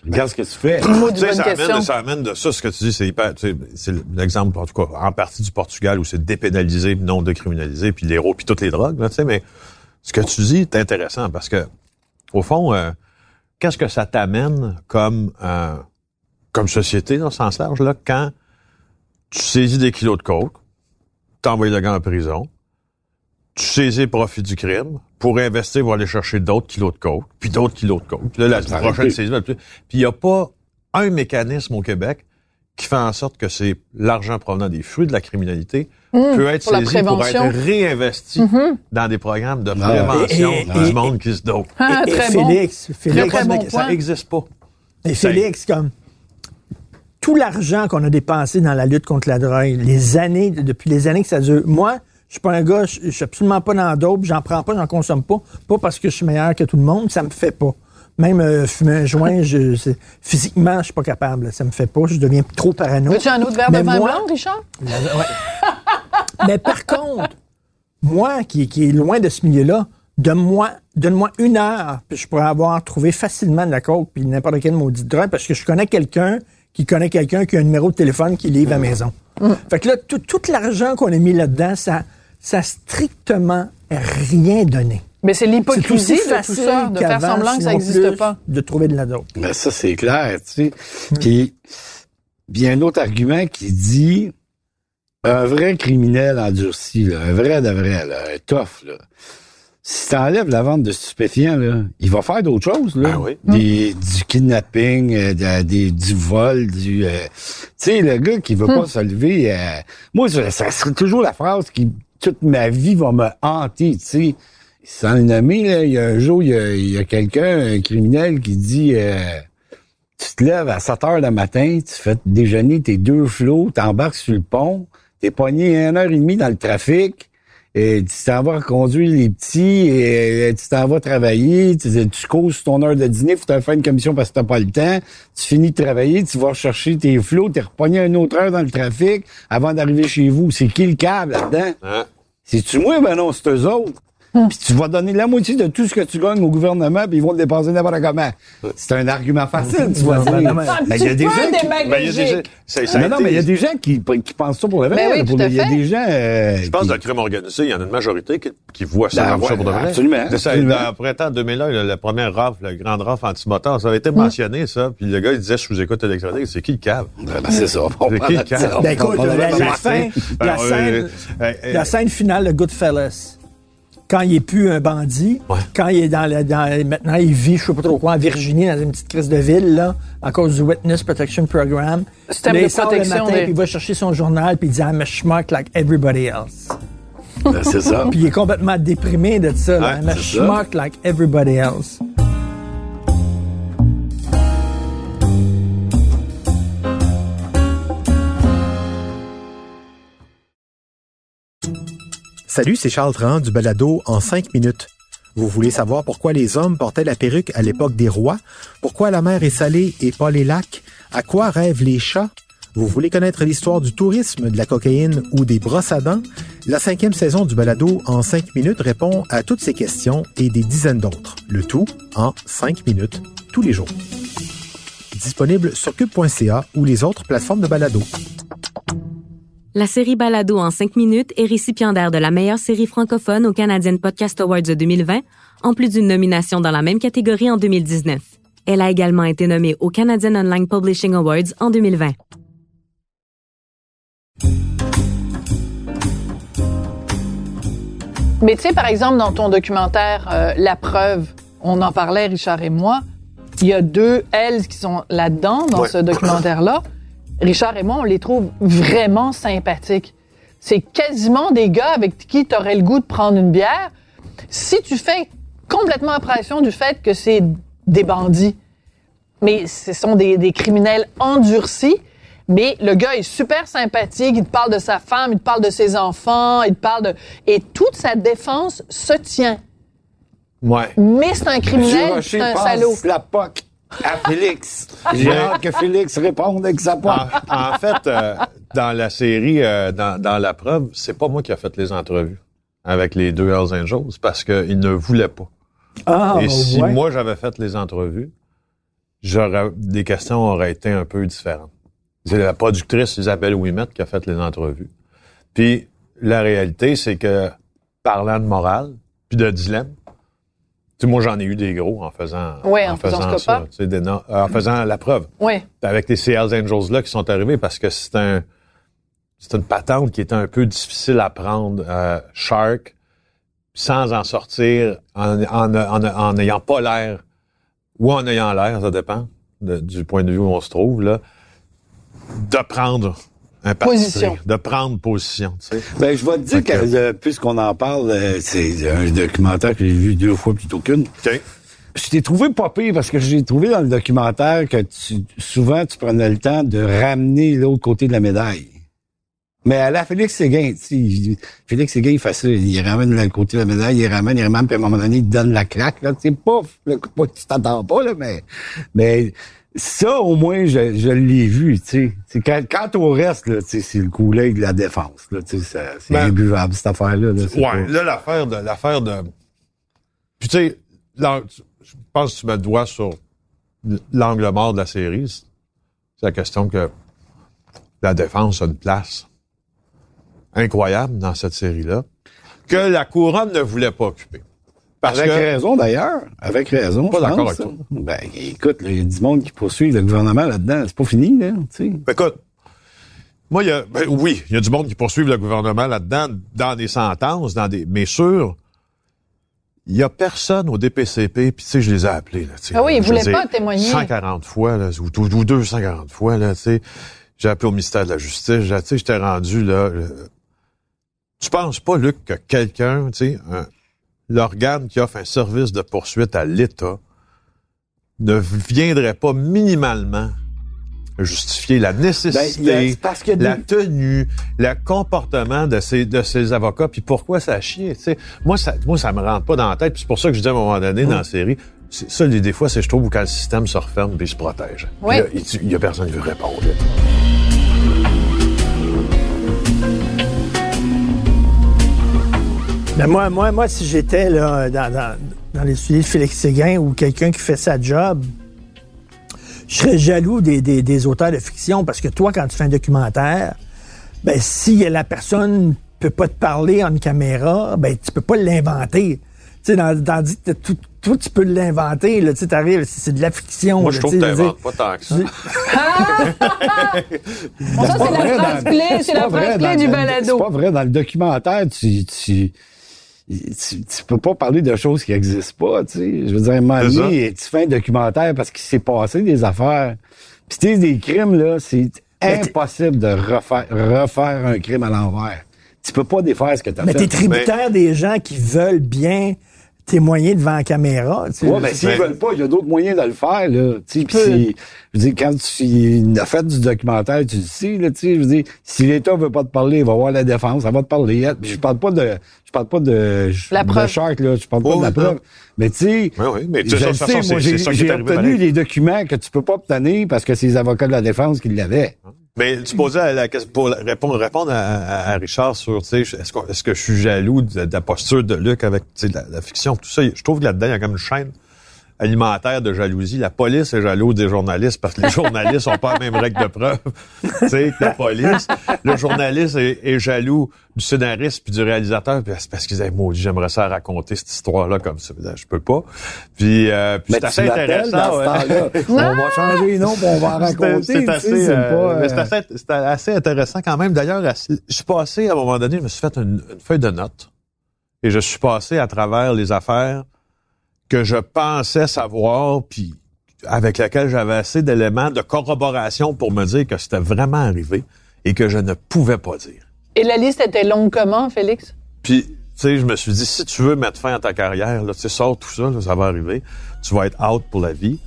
Regarde ce que tu fais. Tu sais, ça amène, ça amène de ça, ce que tu dis, c'est hyper, tu sais, c'est l'exemple, en tout cas, en partie du Portugal où c'est dépénalisé, non décriminalisé, puis l'héros, puis toutes les drogues, là, tu sais, mais ce que tu dis est intéressant parce que, au fond, euh, qu'est-ce que ça t'amène comme, euh, comme société, dans ce sens large, là, quand tu saisis des kilos de coke, t'envoies le gars en prison, tu saisis le profit du crime pour investir pour aller chercher d'autres kilos de coke, puis d'autres kilos de coke. Puis là, la Ça prochaine être plus- puis il n'y a pas un mécanisme au Québec qui fait en sorte que c'est l'argent provenant des fruits de la criminalité peut être Mmh, pour la saisi pour. Mmh. être réinvesti dans des programmes de Ah. prévention Et- et- du et- monde qui se dope. Ah, Et- et très bon. Félix, a Félix, bon méca- ça n'existe pas. Et Félix, comme tout l'argent qu'on a dépensé dans la lutte contre la drogue, les années, depuis les années que ça dure, moi, je suis pas un gars, je je suis absolument pas dans dope, j'en prends pas, j'en consomme pas, pas parce que je suis meilleur que tout le monde, ça me fait pas. Même euh, fumer un joint, je, c'est- physiquement, je suis pas capable, ça me fait pas, je deviens trop parano. Veux-tu un autre verre Mais de vin moi- blanc, Richard? Ouais. Mais par contre, moi qui, qui est loin de ce milieu-là, donne-moi donne-moi une heure, puis je pourrais avoir trouvé facilement de la coke puis n'importe quelle maudite drogue parce que je connais quelqu'un qui connaît quelqu'un qui a un numéro de téléphone qui livre à la maison. Fait que là, tout, tout l'argent qu'on a mis là-dedans, ça, ça a strictement rien donné. Mais c'est l'hypocrisie de tout facile ça, de faire semblant que ça n'existe pas. De trouver de la dope. Ben ça, c'est clair, tu sais. Puis, il y a un autre argument qui dit un vrai criminel endurci, là, un vrai de vrai, là, un tough, là. Si t'enlèves la vente de stupéfiants, là, il va faire d'autres choses, là. Ah oui. Des, du kidnapping, euh, de- des, du vol, du... euh, tu sais, le gars qui veut pas se lever... euh, moi, ça, ça serait toujours la phrase qui, toute ma vie, va me hanter, tu sais. Sans le nommer, là, il y a un jour, il y a, quelqu'un, un criminel, qui dit... euh, tu te lèves à 7 heures le matin, tu fais déjeuner tes deux flots, t'embarques sur le pont, t'es pogné une heure et demie dans le trafic, et tu t'en vas conduire les petits, et euh, tu t'en vas travailler, tu, tu causes ton heure de dîner, faut te faire une commission parce que t'as pas le temps, tu finis de travailler, tu vas chercher tes flots, t'es repogné une autre heure dans le trafic avant d'arriver chez vous. C'est qui le câble là-dedans? Hein? C'est-tu moi? Ben non, c'est eux autres? Puis tu vas donner la moitié de tout ce que tu gagnes au gouvernement, puis ils vont le dépenser n'importe comment. C'est un argument facile, tu non, mais- Mais il y a des gens qui... Ben, il y a des gens- Non, non, mais il y a des gens qui, qui pensent ça pour le vrai. Ben oui, Il y a des gens... euh, Je pense qui- que dans le crime organisé, il y en a une majorité qui, qui voit ça Ben, comme ça pour de vrai. absolument, absolument. Dans le printemps 2001, le- la première rafle, la grande rafle anti-moteur, ça avait été mentionné, ça. Puis le gars, il disait sous écoute électronique, c'est qui le cave? C'est ça. C'est qui la- le euh, la scène finale de Goodfellas. Quand il est plus un bandit, Ouais. quand il est dans, le, dans maintenant il vit, je sais pas trop quoi, en Virginie, dans une petite crise de ville, là, à cause du Witness Protection Program. Système Là, de il sort le protection matin, des- puis il va chercher son journal, puis il dit I'm a schmuck like everybody else. Ben, c'est ça. Puis il est complètement déprimé de ça. là. Ouais, I'm a c'est ça. schmuck like everybody else. Salut, c'est Charles Tran du balado en 5 minutes. Vous voulez savoir pourquoi les hommes portaient la perruque à l'époque des rois? Pourquoi la mer est salée et pas les lacs? À quoi rêvent les chats? Vous voulez connaître l'histoire du tourisme, de la cocaïne ou des brosses à dents? La cinquième saison du balado en 5 minutes répond à toutes ces questions et des dizaines d'autres. Le tout en 5 minutes, tous les jours. Disponible sur cube.ca ou les autres plateformes de balado. La série Balado en 5 minutes est récipiendaire de la meilleure série francophone au Canadian Podcast Awards de 2020, en plus d'une nomination dans la même catégorie en 2019. Elle a également été nommée au Canadian Online Publishing Awards en 2020. Mais tu sais, par exemple, dans ton documentaire euh, La preuve, on en parlait, Richard et moi, il y a deux elles qui sont là-dedans, dans Ouais. ce documentaire-là. Richard et moi, on les trouve vraiment sympathiques. C'est quasiment des gars avec qui tu aurais le goût de prendre une bière. Si tu fais complètement impression du fait que c'est des bandits, mais ce sont des, des criminels endurcis. Mais le gars est super sympathique, il te parle de sa femme, il te parle de ses enfants, il te parle de... Et toute sa défense se tient. Ouais. Mais c'est un criminel, c'est un salaud. la POC à Félix. J'ai hâte que Félix réponde avec sa POC. En, en fait, euh, dans la série, euh, dans, dans la preuve, c'est pas moi qui a fait les entrevues avec les deux Hells Angels parce qu'ils ne voulaient pas. Ah, Et si ouais. moi j'avais fait les entrevues, j'aurais des questions auraient été un peu différentes. C'est la productrice Isabelle Ouimet qui a fait les entrevues. Puis la réalité, c'est que parlant de morale, puis de dilemme, sais, moi j'en ai eu des gros en faisant, Ouais, en faisant ça, en faisant la preuve Oui. avec les Seattle Angels là qui sont arrivés parce que c'est un c'est une patente qui était un peu difficile à prendre euh, Shark sans en sortir en n'ayant pas l'air ou en ayant l'air ça dépend de- du point de vue où on se trouve là de prendre un Position. de prendre position tu sais Ben, je vais te dire que- euh, puisqu'on en parle, euh, c'est un documentaire que j'ai vu deux fois plutôt qu'une. OK. Je t'ai trouvé pas pire parce que j'ai trouvé dans le documentaire que tu, souvent tu prenais le temps de ramener l'autre côté de la médaille. Mais à la Félix Séguin, tu sais, il- Félix Séguin, il fait ça, il ramène le côté de la médaille, il ramène, il ramène, puis à un moment donné, il donne la claque, là, tu sais, pouf, le coup, pas que tu t'attends pas, là, mais, mais ça, au moins, je, je l'ai vu, tu sais. Quand, quant au reste, là, tu sais, c'est le coulet de la défense, là, tu sais, c'est Ben, imbuvable, cette affaire-là. là, Ouais, pas- là, l'affaire de, l'affaire de, puis tu sais, je pense que tu le doigt sur l'angle mort de la série. C'est la question que la défense a une place incroyable dans cette série-là, que la couronne ne voulait pas occuper. Parce avec que- raison d'ailleurs. Avec raison. Pas je d'accord pense. avec toi. Ben, écoute, là, il y a du monde qui poursuit le gouvernement là-dedans. C'est pas fini, là. Tu sais. Écoute, moi, il y a, ben oui, il y a du monde qui poursuit le gouvernement là-dedans, dans des sentences, dans des, mais sûr, il y a personne au DPCP, puis tu sais, je les ai appelés, là, tu sais. Ah oui, ils voulaient pas témoigner. 140 fois, là, ou, ou- ou 240 fois, là, tu sais. J'ai appelé au ministère de la Justice, j'ai- tu sais, j'étais rendu, là, le- tu penses pas, Luc, que quelqu'un, tu sais, un- l'organe qui offre un service de poursuite à l'État ne viendrait pas minimalement justifier la nécessité, Ben, a- y a la des- tenue, le comportement de ces, de ces avocats, puis pourquoi ça chie, tu sais. Moi, ça, moi, ça me rentre pas dans la tête, puis c'est pour ça que je dis à un moment donné dans la série, ça, des, des fois, c'est, je trouve, quand le système se referme puis il se protège. Oui. là, il il y a personne qui veut répondre. là. Ben moi, moi, moi, si j'étais là dans, dans, dans les souliers de Félix Séguin ou quelqu'un qui fait sa job, je serais jaloux des, des, des auteurs de fiction parce que toi, quand tu fais un documentaire, ben si la personne peut pas te parler en caméra, ben tu peux pas l'inventer. Tu sais, dans, dans dit, tout, tout, tu peux l'inventer. Là, tu sais, t'arrives, c'est c'est de la fiction. Moi, là, je trouve que t'inventes pas tant que ça. Bon, ça, c'est la phrase clé, c'est la phrase clé dans- du balado. C'est pas vrai. Dans le documentaire, tu, tu, tu, tu peux pas parler de choses qui existent pas, tu sais. Je veux dire, donné, tu fais un documentaire parce qu'il s'est passé des affaires. Puis tu sais, des crimes, là, c'est impossible de refaire, refaire un crime à l'envers. Tu peux pas défaire ce que t'as Mais fait. t'es tributaire des gens qui veulent bien témoigner devant la caméra. tu sais. Ouais, mais s'ils Mais- veulent pas, il y a d'autres moyens de le faire, là. Tu sais, je veux dire, quand tu as fait du documentaire, tu le sais, là, tu sais, je veux dire, si l'État veut pas te parler, il va voir la défense, ça va te parler. Puis je parle pas de, je parle pas de, La de preuve. Shark, là, je parle pas de la preuve. Mais tu sais, Oui, oui, mais tu je sais, de le moi, j'ai obtenu les documents que tu peux pas obtenir parce que c'est les avocats de la défense qui l'avaient. Mais tu posais la, question pour répondre, à, Richard sur, tu sais, est-ce, qu'on- est-ce que je suis jaloux de, la posture de Luc avec la, la fiction, tout ça. Je trouve que là-dedans, il y a comme une chaîne alimentaire de jalousie. La police est jalouse des journalistes parce que les journalistes ont pas la même règle de preuve, tu sais, que la police. Le journaliste est, est jaloux du scénariste puis du réalisateur puis c'est parce qu'ils disent, maudit, j'aimerais ça raconter cette histoire-là comme ça. Ben, Je peux pas. Puis, euh, puis Mais c'est assez intéressant. ouais. On va changer les noms, puis on va en raconter. C'est assez, c'est euh, euh, assez, c'était assez intéressant quand même. D'ailleurs, je suis passé, à un moment donné, je me suis fait une, une feuille de notes et je suis passé à travers les affaires que je pensais savoir, puis avec lesquelles j'avais assez d'éléments de corroboration pour me dire que c'était vraiment arrivé et que je ne pouvais pas dire. Et la liste était longue comment, Félix? Puis, tu sais, je me suis dit, si tu veux mettre fin à ta carrière, là, tu sais, sors tout ça, là, ça va arriver. Tu vas être out pour la vie.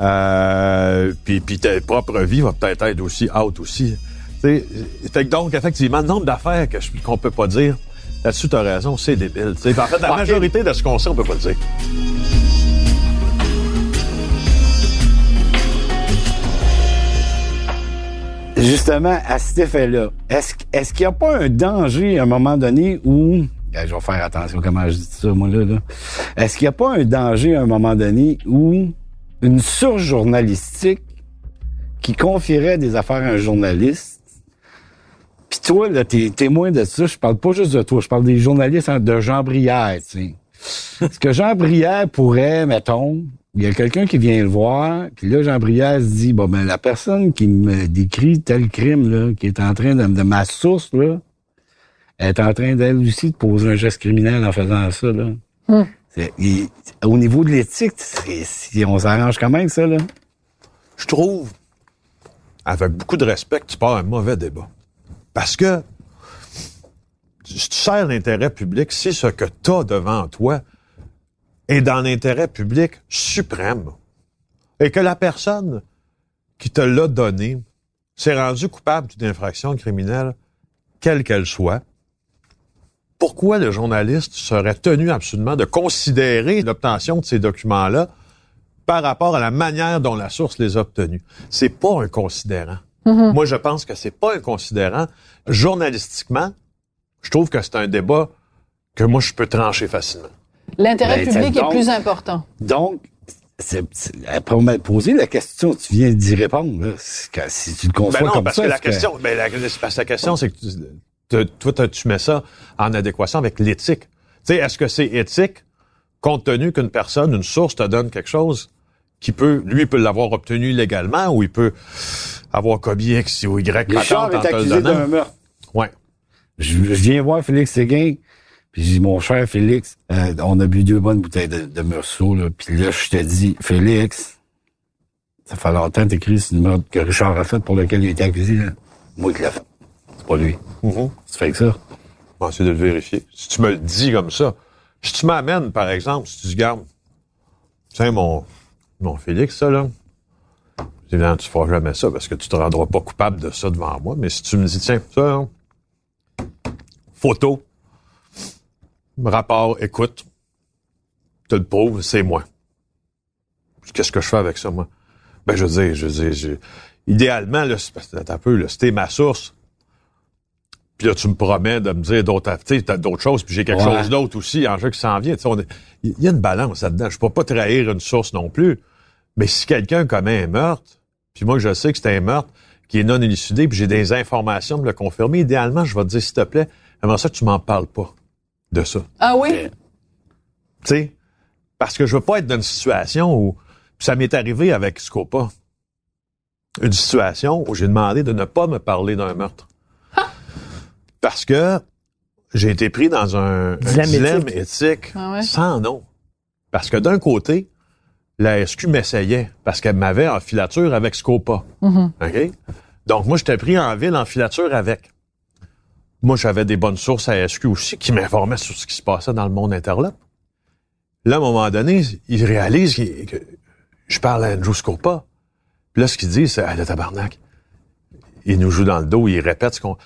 Euh, puis, puis ta propre vie va peut-être être aussi out aussi. Fait que donc, effectivement, le nombre d'affaires que qu'on peut pas dire, là-dessus, t'as raison, c'est débile. tu sais. En fait, la majorité de ce qu'on sait, on peut pas le dire. Justement, à cet effet-là, est-ce est-ce qu'il n'y a pas un danger à un moment donné où. Eh, Je vais faire attention comment je dis ça, moi, là. là. Est-ce qu'il n'y a pas un danger à un moment donné où une surjournalistique qui confierait des affaires à un journaliste, puis toi, là, t'es témoin de ça, je parle pas juste de toi, je parle des journalistes hein, de Jean Brière, tu sais. Est-ce que Jean Brière pourrait, mettons, il y a quelqu'un qui vient le voir, puis là, Jean Brière se dit, bon, ben, la personne qui me décrit tel crime, là, qui est en train de, de ma source, là, elle est en train, d'elle aussi, de poser un geste criminel en faisant ça, là. C'est- il- au niveau de l'éthique, si on s'arrange quand même, ça, là. je trouve, avec beaucoup de respect, que tu pars un mauvais débat. Parce que si tu sers l'intérêt public, si ce que tu as devant toi est dans l'intérêt public suprême, et que la personne qui te l'a donné s'est rendue coupable d'une infraction criminelle, quelle qu'elle soit, pourquoi le journaliste serait tenu absolument de considérer l'obtention de ces documents-là par rapport à la manière dont la source les a obtenus? C'est pas un considérant. Moi, je pense que c'est pas un considérant. Journalistiquement, je trouve que c'est un débat que moi, je peux trancher facilement. L'intérêt Ben, public est plus important. Donc, c'est, c'est- après on m'a posé la question, tu viens d'y répondre. Là. Si tu le conçois Ben non, comme parce ça, que la question, ben la, c'est parce que la question, c'est que tu- te- toi, tu mets ça en adéquation avec l'éthique. Tu sais, est-ce que c'est éthique compte tenu qu'une personne, une source te donne quelque chose? Qui peut, lui, peut l'avoir obtenu légalement ou il peut avoir commis X ou Y Richard est accusé d'un meurtre. Ouais. Je, je viens voir Félix Séguin, puis je dis, mon cher Félix, euh, on a bu deux bonnes bouteilles de, de Meursault, là, puis là, je te dis, Félix, ça fait longtemps que t'écris sur le meurtre que Richard a fait pour lequel il a été accusé, là. Moi qui l'ai fait. C'est pas lui. Mhm. Tu fais que ça? Bon, essayer de le vérifier. Si tu me le dis comme ça, si tu m'amènes, par exemple, si tu dis, garde, tiens, mon, mon Félix, ça, là, évidemment, tu feras jamais ça parce que tu te rendras pas coupable de ça devant moi. Mais si tu me dis, tiens, ça, là, photo, rapport, écoute, te le prouve, c'est moi. Qu'est-ce que je fais avec ça, moi? Ben, je veux dire, je veux dire, je- idéalement, là, un peu, là, c'était ma source. Puis là, tu me promets de me dire d'autres, d'autres choses, puis j'ai quelque Ouais. chose d'autre aussi en jeu qui s'en vient. Est- Il y a une balance là-dedans. Je peux pas trahir une source non plus. Mais si quelqu'un commet un meurtre, puis moi, je sais que c'est un meurtre qui est non élucidé, puis j'ai des informations pour le confirmer, idéalement, je vais te dire, s'il te plaît, comment ça tu m'en parles pas de ça? Ah oui? Tu sais? Parce que je veux pas être dans une situation où, ça m'est arrivé avec Scopa, une situation où j'ai demandé de ne pas me parler d'un meurtre. Parce que j'ai été pris dans un, un Dilemme dilemme éthique. éthique Ah ouais? sans nom. Parce que d'un côté, la SQ m'essayait parce qu'elle m'avait en filature avec Scopa. OK? Donc, moi, j'étais pris en ville en filature avec. Moi, j'avais des bonnes sources à SQ aussi qui m'informaient sur ce qui se passait dans le monde interlope. Là, à un moment donné, ils réalisent que je parle à Andrew Scopa. Puis là, ce qu'ils disent, c'est, ah, le tabarnak. Il nous joue dans le dos, il répète ce qu'on...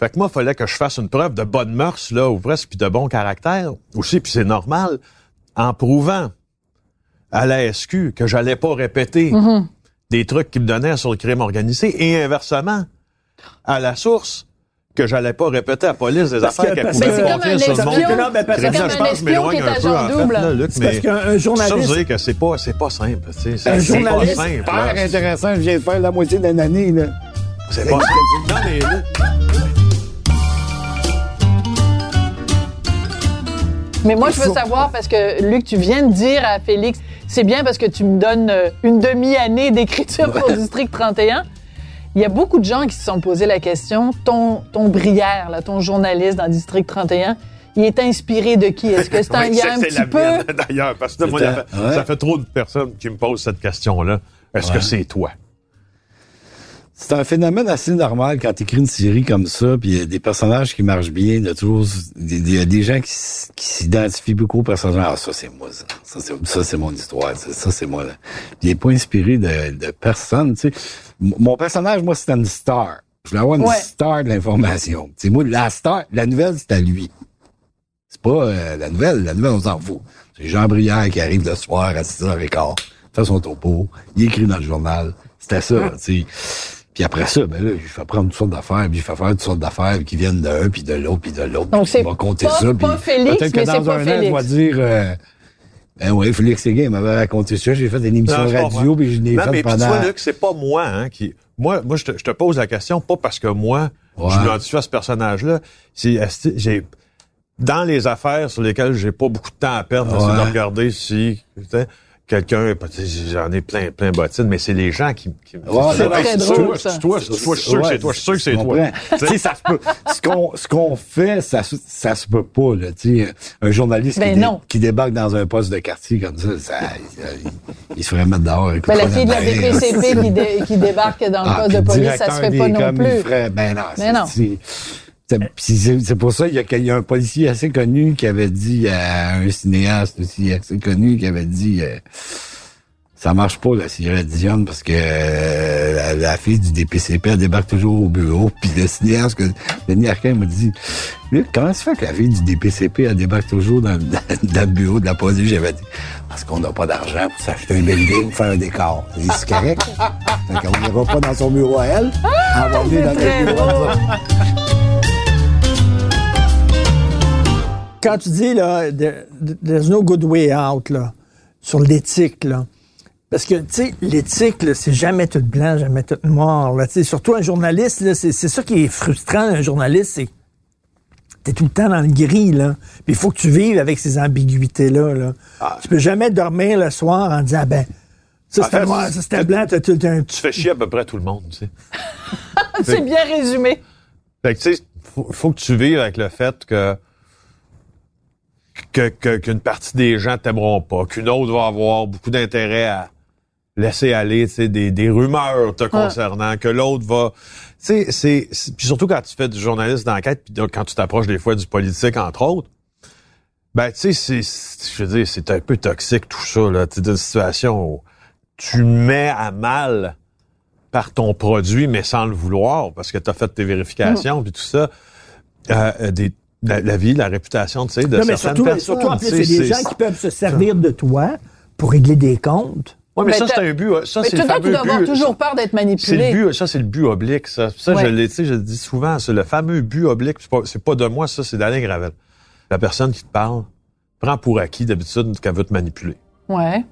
Fait que moi, il fallait que je fasse une preuve de bonne mœurs, là, ou presque, puis de bon caractère aussi, puis c'est normal, en prouvant à la SQ que j'allais pas répéter des trucs qu'ils me donnaient sur le crime organisé, et inversement, à la source, que j'allais pas répéter à la police des Parce affaires que- qu'elle pouvait c'est comme un sur le espion. qui est un peu, agent en fait, double. là, Luc, C'est parce mais qu'un ça, journaliste... veux dire que c'est pas, c'est pas simple. tu sais. C'est Un c'est pas journaliste simple. Super là. intéressant, je viens de faire la moitié d'une année, là. C'est pas simple. Non, mais là, Mais moi, je veux savoir, parce que, Luc, tu viens de dire à Félix, c'est bien parce que tu me donnes euh, une demi-année d'écriture pour District 31. Il y a beaucoup de gens qui se sont posé la question, ton, ton Brière, là, ton journaliste dans District 31, il est inspiré de qui? Est-ce que c'est un, Oui, il y a c'est- un c'est petit la peu... d'ailleurs, parce que moi, ça un- fait, ouais. ça fait trop de personnes qui me posent cette question-là. Est-ce Ouais. que c'est toi? C'est un phénomène assez normal quand tu écris une série comme ça, puis il y a des personnages qui marchent bien, il y a toujours des, des- il y a des gens qui, s'identifient beaucoup au personnage. Ah, ça c'est moi, ça. Ça c'est, ça, c'est mon histoire, ça, ça, c'est moi. là. Il n'est pas inspiré de, de personne, tu sais. Mon personnage, moi, c'était une star. Je voulais avoir une Ouais. star de l'information. C'est moi, la star, la nouvelle, c'est à lui. C'est pas euh, la nouvelle, la nouvelle, on s'en fout. C'est Jean Brière qui arrive le soir à 6h15, fait son topo, il écrit dans le journal. C'était ça, tu sais. Puis après ça, ben là, il fait prendre toutes sortes d'affaires, puis il fait faire toutes sortes d'affaires qui viennent d'un, puis de l'autre, puis de l'autre. Donc, c'est va compter pas- ça. pas puis Félix, peut-être que mais dans c'est pas un an, Félix. il va dire... Euh, ben oui, Félix Séguin m'avait raconté ça. J'ai fait une émission Non, je radio, puis je l'ai Non, fait mais puis tu pendant... vois, Luc, c'est pas moi, hein, qui. Moi, moi, je te, je te pose la question pas parce que moi, Ouais. je m'identifie à ce personnage-là. C'est, j'ai, dans les affaires sur lesquelles j'ai pas beaucoup de temps à perdre, c'est Ouais. de regarder si, tu sais, quelqu'un, sais, j'en ai plein, plein bottines, mais c'est les gens qui, qui me disent, c'est drôle, toi, c'est toi, c'est toi, je suis sûr que c'est toi, je suis sûr que c'est toi. comprends. Tu sais, ça se peut. Ce qu'on, ce qu'on fait, ça, se- ça se peut pas, là. Tu sais, un journaliste Ben qui, dé- non. qui débarque dans un poste de quartier comme ça, ça il, il se ferait mettre dehors. écoute, Ben, la fille de la bain, DPCP qui, dé- qui débarque dans le Ah, poste de police, ça se fait pas non plus. ferait- ben non, Mais non. C'est- pour ça qu'il y, a, qu'il y a un policier assez connu qui avait dit à un cinéaste aussi assez connu qui avait dit euh, ça marche pas la Sierra Dion parce que euh, la, la fille du DPCP elle débarque toujours au bureau puis le cinéaste que Denis Arcand m'a dit Luc, comment ça fait que la fille du DPCP elle débarque toujours dans, dans, dans le bureau de la police? J'avais dit parce qu'on n'a pas d'argent pour s'acheter un building pour faire un décor. C'est correct. Fait qu'on n'ira pas dans son bureau à elle. Elle va venir dans notre bureau Quand tu dis, là, there- there's no good way out, là, sur l'éthique, là. Parce que, tu sais, l'éthique, là, c'est jamais tout blanc, jamais tout noir, là. Tu sais, surtout un journaliste, là, c'est c'est ça qui est frustrant, un journaliste, c'est T'es tout le temps dans le gris, là. Puis il faut que tu vives avec ces ambiguïtés-là, là. Ah. Tu peux jamais dormir le soir en disant, ben, ça c'était fait, noir, ça c'était blanc, t'as tout un... Tu fais chier à peu près tout le monde, tu sais. C'est bien résumé. Fait que, tu sais, faut, faut que tu vives avec le fait que que- que- qu'une partie des gens t'aimeront pas, qu'une autre va avoir beaucoup d'intérêt à laisser aller, tu sais, des, des rumeurs te concernant, que l'autre va... Tu sais, c'est... Puis surtout quand tu fais du journaliste d'enquête, puis quand tu t'approches des fois du politique, entre autres, ben, tu sais, c'est... Je veux dire, c'est un peu toxique, tout ça, là. Tu d'une situation où tu mets à mal par ton produit, mais sans le vouloir, parce que tu as fait tes vérifications, puis tout ça, euh, euh, des, la, la vie, la réputation, tu sais, de Non, mais certaines surtout, personnes. surtout en plus, tu sais, c'est des c'est- gens qui peuvent se servir de toi pour régler des comptes. Ouais, mais, Mais ça, c'est un but. Ça, Mais c'est tu dois avoir but. toujours peur d'être C'est manipulé. le but, ça, c'est le but oblique, ça. Ça, Ouais. je l'ai, tu sais, je le dis souvent, c'est le fameux but oblique. C'est pas, c'est pas de moi, ça, c'est d'Alain Gravel. La personne qui te parle prend pour acquis, d'habitude, qu'elle veut te manipuler. Ouais.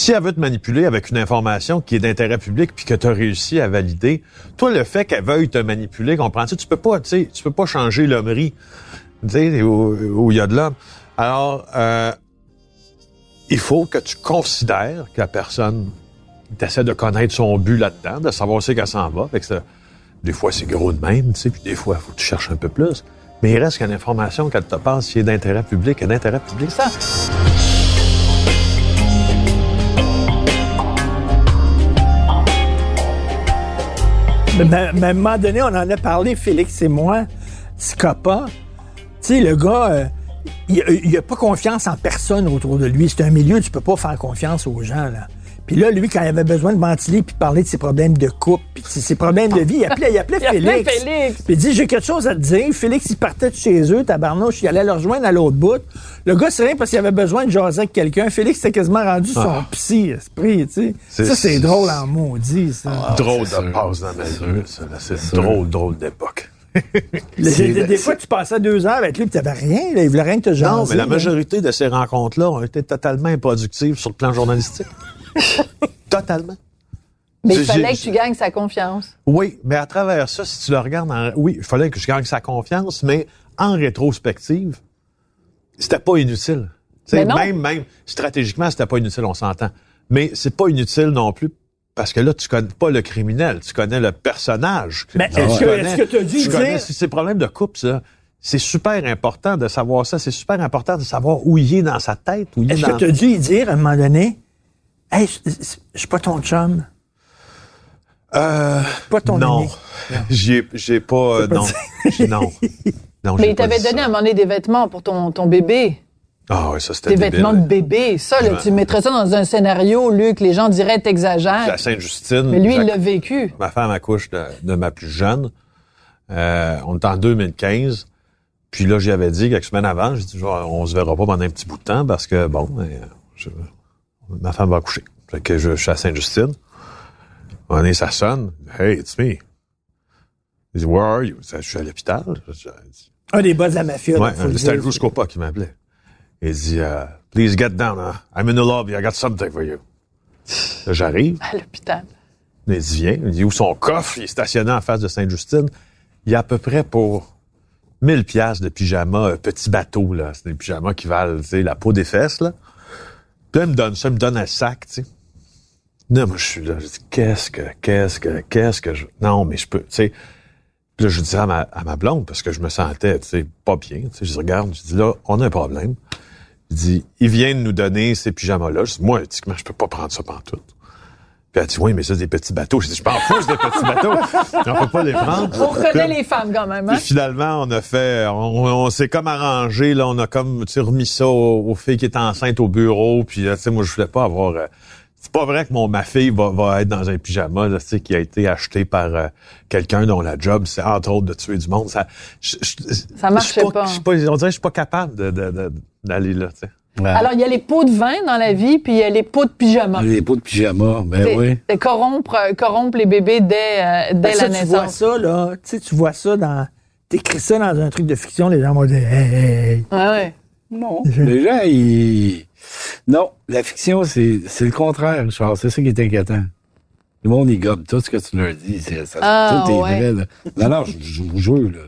Si elle veut te manipuler avec une information qui est d'intérêt public puis que tu as réussi à valider, toi, le fait qu'elle veuille te manipuler, comprends-tu? Tu peux pas, tu tu peux pas changer l'hommerie, tu où il y a de l'homme. Alors, euh, il faut que tu considères que la personne essaie de connaître son but là-dedans, de savoir c'est qu'elle s'en va. Fait que ça- des fois, c'est gros de même, tu sais, puis des fois, il faut que tu cherches un peu plus. Mais il reste qu'une information qu'elle te passe qui est d'intérêt public et d'intérêt public. Ça. Mais, à un moment donné, on en a parlé, Félix et moi, Scopa. Tu sais, le gars, euh, il n'a pas confiance en personne autour de lui. C'est un milieu, tu peux pas faire confiance aux gens, là. Puis là, lui, quand il avait besoin de ventiler puis parler de ses problèmes de couple, puis de ses problèmes de vie, il appelait, il appelait Il appelait Félix. Félix. Puis il dit, j'ai quelque chose à te dire. Félix, il partait de chez eux, tabarnouche, il allait le rejoindre à l'autre bout. Le gars, c'est rien parce qu'il avait besoin de jaser avec quelqu'un. Félix était quasiment rendu son psy, esprit, tu sais. Ça, c'est drôle en maudit, ça. drôle c'est de sûr. passe dans ma vie. C'est drôle, drôle d'époque. Des, fois, tu passais deux heures avec lui, puis t'avais rien, là, il voulait rien que te jaser. Non, mais la là. majorité de ces rencontres-là ont été totalement improductives sur le plan journalistique. totalement. Mais il fallait que tu gagnes sa confiance. Oui, mais à travers ça, si tu le regardes, en- oui, il fallait que je gagne sa confiance, mais en rétrospective, c'était pas inutile. Tu Mais non. même, même stratégiquement, c'était pas inutile, on s'entend. Mais c'est pas inutile non plus parce que là, tu connais pas le criminel, tu connais le personnage. Mais Tu est-ce que- est-ce que t'as dû tu connais- dire- C'est problème de couple, ça. C'est super important de savoir ça. C'est super important de savoir où il est dans sa tête, où il est Est-ce dans... que tu as dû y dire à un moment donné, Hey, je je suis pas ton chum, Euh, pas ton non. ami. J'ai, j'ai pas, euh, pas non. Non. Non, j'ai Mais il t'avait donné ça. à un moment donné des vêtements pour ton, ton bébé. Ah oui, ça c'était Des débile. vêtements de bébé. Ça, là, Ouais. tu mettrais ça dans un scénario, Luc, les gens diraient J'étais à t'exagères. Sainte-Justine. Mais lui, il l'a vécu. Ma femme accouche de, de ma plus jeune. Euh, on est en 2015. Puis là, j'y avais dit quelques semaines avant, j'ai dit, Genre, on se verra pas pendant un petit bout de temps parce que, bon, euh, je- ma femme va accoucher. Fait que je, je suis à Sainte-Justine. On est, ça sonne. Hey, it's me. Il dit, where are you? Je suis à l'hôpital. Un des boss de la mafia. Ouais, le c'était Scopa qui m'appelait. Il dit, euh, please get down, huh? I'm in the lobby, I got something for you. Là, j'arrive. À l'hôpital. Il dit, viens. Il dit, où son coffre? Il est stationné en face de Sainte-Justine. Il y a à peu près pour 1000 piastres de pyjama, euh, petit bateau, là. C'est des pyjamas qui valent, tu sais, la peau des fesses, là. Puis là, il me donne ça, il me donne un sac, tu sais. Non, moi, je suis là. Je dis, qu'est-ce que, qu'est-ce que, qu'est-ce que je... Non, mais je peux, tu sais. Puis là, je dis à ma, à ma blonde, parce que je me sentais, tu sais, pas bien. Tu sais, je regarde, je dis, là, on a un problème. Je dis, il vient de nous donner ces pyjamas-là. Je dis, moi, éthiquement, je peux pas prendre ça pendant tout. Puis elle dit, oui, mais ça, c'est des petits bateaux. Je dis, je m'en fous, c'est des petits bateaux. On peut pas les prendre. On reconnaît les femmes quand même, hein? Puis finalement, on a fait, on, on s'est comme arrangé, là, on a comme, tu sais, remis ça aux, aux filles qui étaient enceintes au bureau, puis euh, tu sais, moi, je voulais pas avoir, euh, c'est pas vrai que mon, ma fille va, va être dans un pyjama, là, tu sais, qui a été acheté par euh, quelqu'un dont la job, c'est entre autres de tuer du monde. Ça, je- je- Ça suis pas. je suis pas. On dirait que je suis pas capable de, de- de- d'aller là, tu sais. Ouais. Alors, il y a les pots de vin dans la vie, puis il y a les pots de pyjama. les pots de pyjama, ben oui. c'est corrompre, euh, corrompre les bébés dès, euh, dès Ben, ça, la tu vois naissance. ça, là. Tu sais, tu vois ça dans. T'écris ça dans un truc de fiction, les gens vont dire Hey, hey, hey. Ouais, ouais. Non. Les gens, ils... Non, la fiction, c'est c'est le contraire, Richard. C'est ça qui est inquiétant. Le monde, il gobe tout ce que tu leur dis. C'est, ça, Ah, tout est ouais. vrai, là. Non, non, je, je vous jure, là.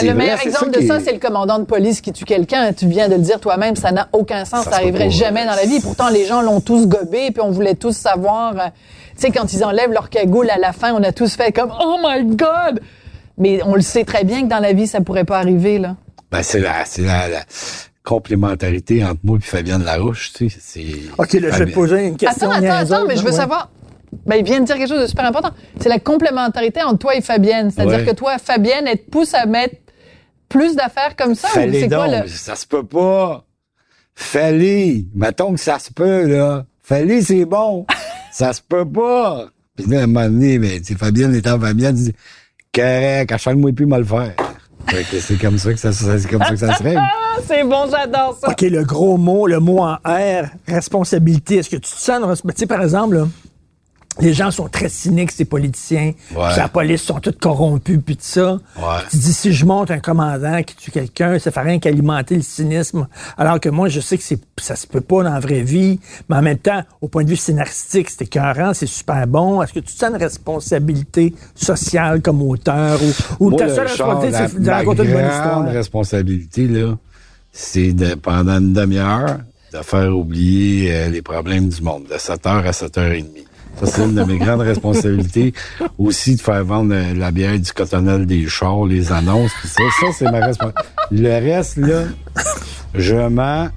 Ben, le meilleur exemple de ça, est- c'est le commandant de police qui tue quelqu'un. Tu viens de le dire toi-même, ça n'a aucun sens. Ça Ça, arriverait pas. jamais dans la vie. Pourtant, les gens l'ont tous gobé, puis on voulait tous savoir. euh, tu sais, quand ils enlèvent leur cagoule à la fin, on a tous fait comme Oh my God! Mais on le sait très bien que dans la vie, ça pourrait pas arriver, là. Ben, c'est la, c'est la, la complémentarité entre moi et Fabienne Larouche, tu sais. C'est... OK, là, je vais te poser une question. Attends, attends, attends, mais je veux ouais. savoir. Ben, il vient de dire quelque chose de super important. C'est la complémentarité entre toi et Fabienne. C'est-à-dire Ouais. que toi, Fabienne, elle te pousse à mettre plus d'affaires comme ça? ou Fallait c'est quoi le. ça se peut pas. Fallait. Mettons que ça se peut, là. Fallait, c'est bon. ça se peut pas. Puis là, à un moment donné, mais, tu sais, Fabienne étant Fabienne, dit, correct, achète-moi plus mal le faire. Fait que c'est comme ça que ça, c'est comme ça que ça se règle. Ah, c'est bon, j'adore ça. OK, le gros mot, le mot en R, responsabilité. Est-ce que tu te sens... Tu sais, par exemple, là, les gens sont très cyniques, ces politiciens. Ouais. Puis La police sont toutes corrompus, puis tout ça. Ouais. Tu dis, si je monte un commandant qui tue quelqu'un, ça fait rien qu'alimenter le cynisme. Alors que moi, je sais que c'est, ça se peut pas dans la vraie vie. Mais en même temps, au point de vue scénaristique, c'est écœurant, c'est super bon. Est-ce que tu sens une responsabilité sociale comme auteur ou, ou Moi, ta le seule responsabilité, c'est de raconter une bonne grande histoire? responsabilité, là, c'est de, pendant une demi-heure, de faire oublier euh, les problèmes du monde, de 7h à 7h30. Ça, c'est une de mes grandes responsabilités. Aussi, de faire vendre euh, la bière du cotonnel des chars, les annonces, tout ça. Ça, c'est ma responsabilité. Le reste, là, je mens.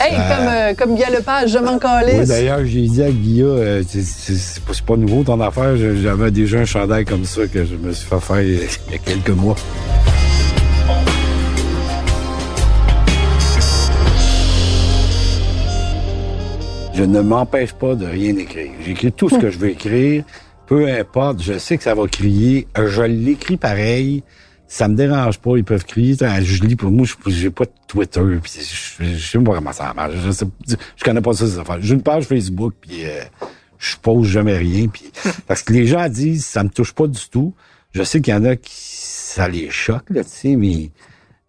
Hey, Ça- comme, euh, comme Guy Lepage, je m'en Oui, calisse. d'ailleurs, j'ai dit à Guilla, euh, c'est- pas, nouveau ton affaire, j'avais déjà un chandail comme ça que je me suis fait faire il y a quelques mois. Je ne m'empêche pas de rien écrire. J'écris tout ce que je veux écrire, peu importe, je sais que ça va crier, je l'écris pareil, ça me dérange pas, ils peuvent crier, je lis pour moi, je- j'ai pas de Twitter, puis je, je sais pas comment ça marche, je sais, je connais pas ça ces affaires. J'ai une page Facebook, puis euh, je pose jamais rien, puis parce que les gens disent ça me touche pas du tout. Je sais qu'il y en a qui ça les choque là, tu sais, mais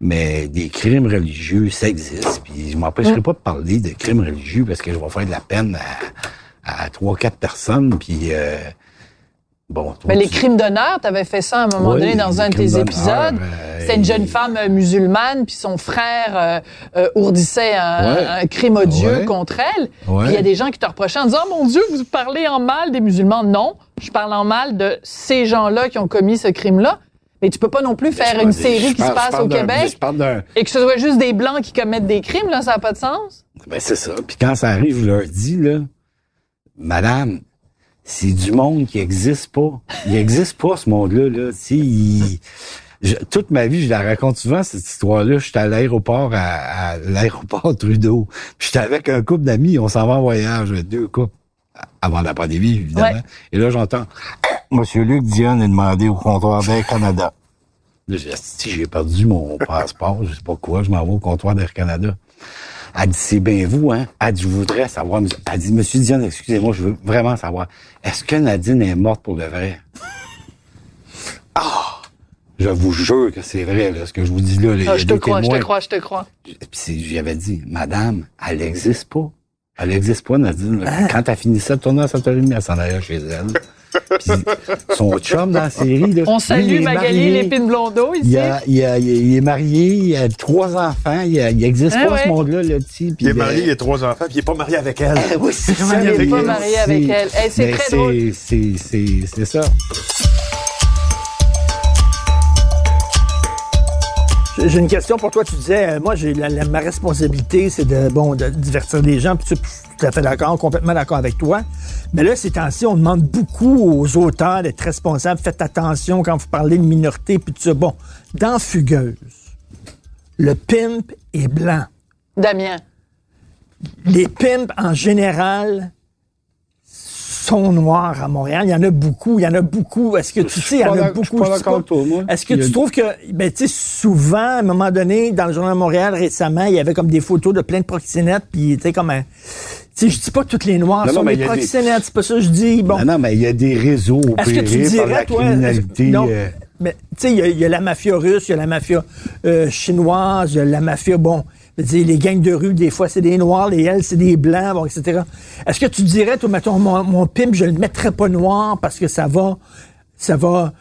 mais des crimes religieux, ça existe. Puis je m'empêcherai pas de parler de crimes religieux parce que je vais faire de la peine à, trois, quatre personnes. Puis euh, bon. toi, Mais les tu- crimes d'honneur, tu avais fait ça à un moment Oui, donné dans les un de tes épisodes. euh, C'était une jeune et- femme euh, musulmane, puis son frère euh, euh, ourdissait un, Ouais. un crime odieux Ouais. contre elle. Ouais. Puis il y a des gens qui te reprochaient en disant oh, mon Dieu, vous parlez en mal des musulmans. Non, je parle en mal de ces gens-là qui ont commis ce crime-là. Mais tu peux pas non plus faire une série qui se passe au Québec et que ce soit juste des blancs qui commettent des crimes, là, ça n'a pas de sens. Ben c'est ça. Puis quand ça arrive, je leur dis là, Madame, c'est du monde qui existe pas. Il existe pas ce monde-là. Là. Tu il- toute ma vie, je la raconte souvent cette histoire-là. J'étais à l'aéroport, à, à l'aéroport Trudeau. Puis j'étais avec un couple d'amis. On s'en va en voyage, deux couples avant la pandémie, évidemment. Ouais. Et là, j'entends Monsieur Luc Dionne est demandé au comptoir d'Air Canada. Là, j'ai dit, si j'ai perdu mon passeport, je sais pas quoi, je m'en vais au comptoir d'Air Canada. Elle dit, c'est bien vous, hein? Elle dit, je voudrais savoir. monsieur- Elle dit, Monsieur Dionne, excusez-moi, je veux vraiment savoir. Est-ce que Nadine est morte pour le vrai? Ah! Je vous jure que c'est vrai, là, ce que je vous dis là. y Ah, je te crois, je te crois, je te crois. Puis j'avais dit, Madame, elle n'existe pas. Elle n'existe pas, Nadine. là. Quand elle finissait de tourner à 7h30, elle s'en allait chez elle. Son chum dans la série, là, On salue Magali. Lépine Blondeau Il, ici. a, il, a, il est marié, il a trois enfants, il, a- il existe Ah pas ouais. ce monde-là, le petit. Il est marié, il a trois enfants, puis il est pas marié avec elle. Ah oui, c'est ça. Il est mais pas marié avec elle. Eh, c'est mais très drôle. C'est ça. J'ai une question pour toi. Tu disais, euh, moi, j'ai la- la- ma responsabilité, c'est de bon de divertir les gens. Puis tu je suis tout à fait d'accord, complètement d'accord avec toi. Mais là, ces temps-ci, on demande beaucoup aux auteurs d'être responsables. Faites attention quand vous parlez de minorité. Puis ça. Bon, dans Fugueuse, le pimp est blanc. Damien. Les pimps, en général, sont noirs à Montréal. Il y en a beaucoup. Il y en a beaucoup. Est-ce que tu sais, il y en a beaucoup. Est-ce que tu trouves que, ben, tu sais, souvent, à un moment donné, dans le Journal de Montréal récemment, il y avait comme des photos de plein de proxénètes, puis tu sais, comme un. Tu sais, je dis pas que toutes les Noirs Non, sont des proxénètes, c'est pas ça que je dis. Bon. Non, non, mais il y a des réseaux Est-ce que tu opérés par dirais, la toi. criminalité. non, euh, mais tu sais, il y a- il y, a la mafia russe, il y a la mafia euh, chinoise, il y a la mafia, bon, dire, les gangs de rue, des fois, c'est des noirs, les L, c'est des blancs, bon, etc. Est-ce que tu dirais, toi, mettons, mon, mon pimp, je le mettrais pas noir parce que ça va, ça va,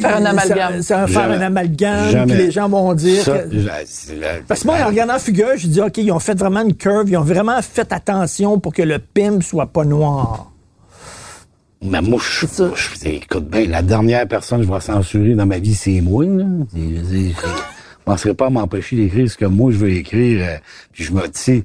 Faire un amalgame. Ça, ça va faire Jamais. un amalgame, puis les gens vont dire Ça, que- la- Parce que moi, en regardant Fugueuse, je dis, OK, ils ont fait vraiment une curve, ils ont vraiment fait attention pour que le PIM soit pas noir. Mais moi, je, ça. je- écoute bien, la dernière personne que je vais censurer dans ma vie, c'est moi. Là. Je ne penserais pas à m'empêcher d'écrire ce que moi je veux écrire. euh, puis je me dis,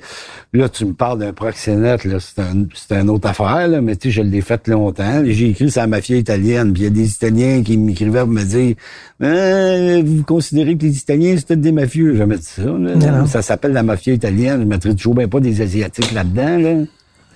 là, tu me parles d'un proxénète, là, c'est un, c'est une autre affaire, là, mais tu sais, je l'ai fait longtemps. J'ai écrit sur la mafia italienne, puis il y a des Italiens qui m'écrivaient pour me dire Euh, vous considérez que les Italiens, c'est tous des mafieux. J'ai jamais dit ça. là. Non. Ça s'appelle la mafia italienne. Je mettrais toujours bien pas des Asiatiques là-dedans. Là.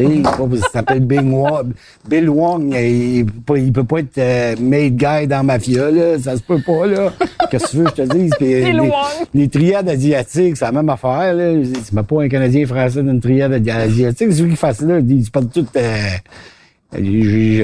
Sais, Ça s'appelle Bill Wong. Bill Wong, il, il peut pas- il peut pas être euh, made guy dans Mafia, là. Ça se peut pas, là. Qu'est-ce que tu veux que je te dise? Puis, Bill les, Wong. les triades asiatiques, c'est la même affaire, là. Tu mets pas un Canadien français d'une triade asiatique. C'est lui qui fait ça, là. Ils se parlent tout, euh,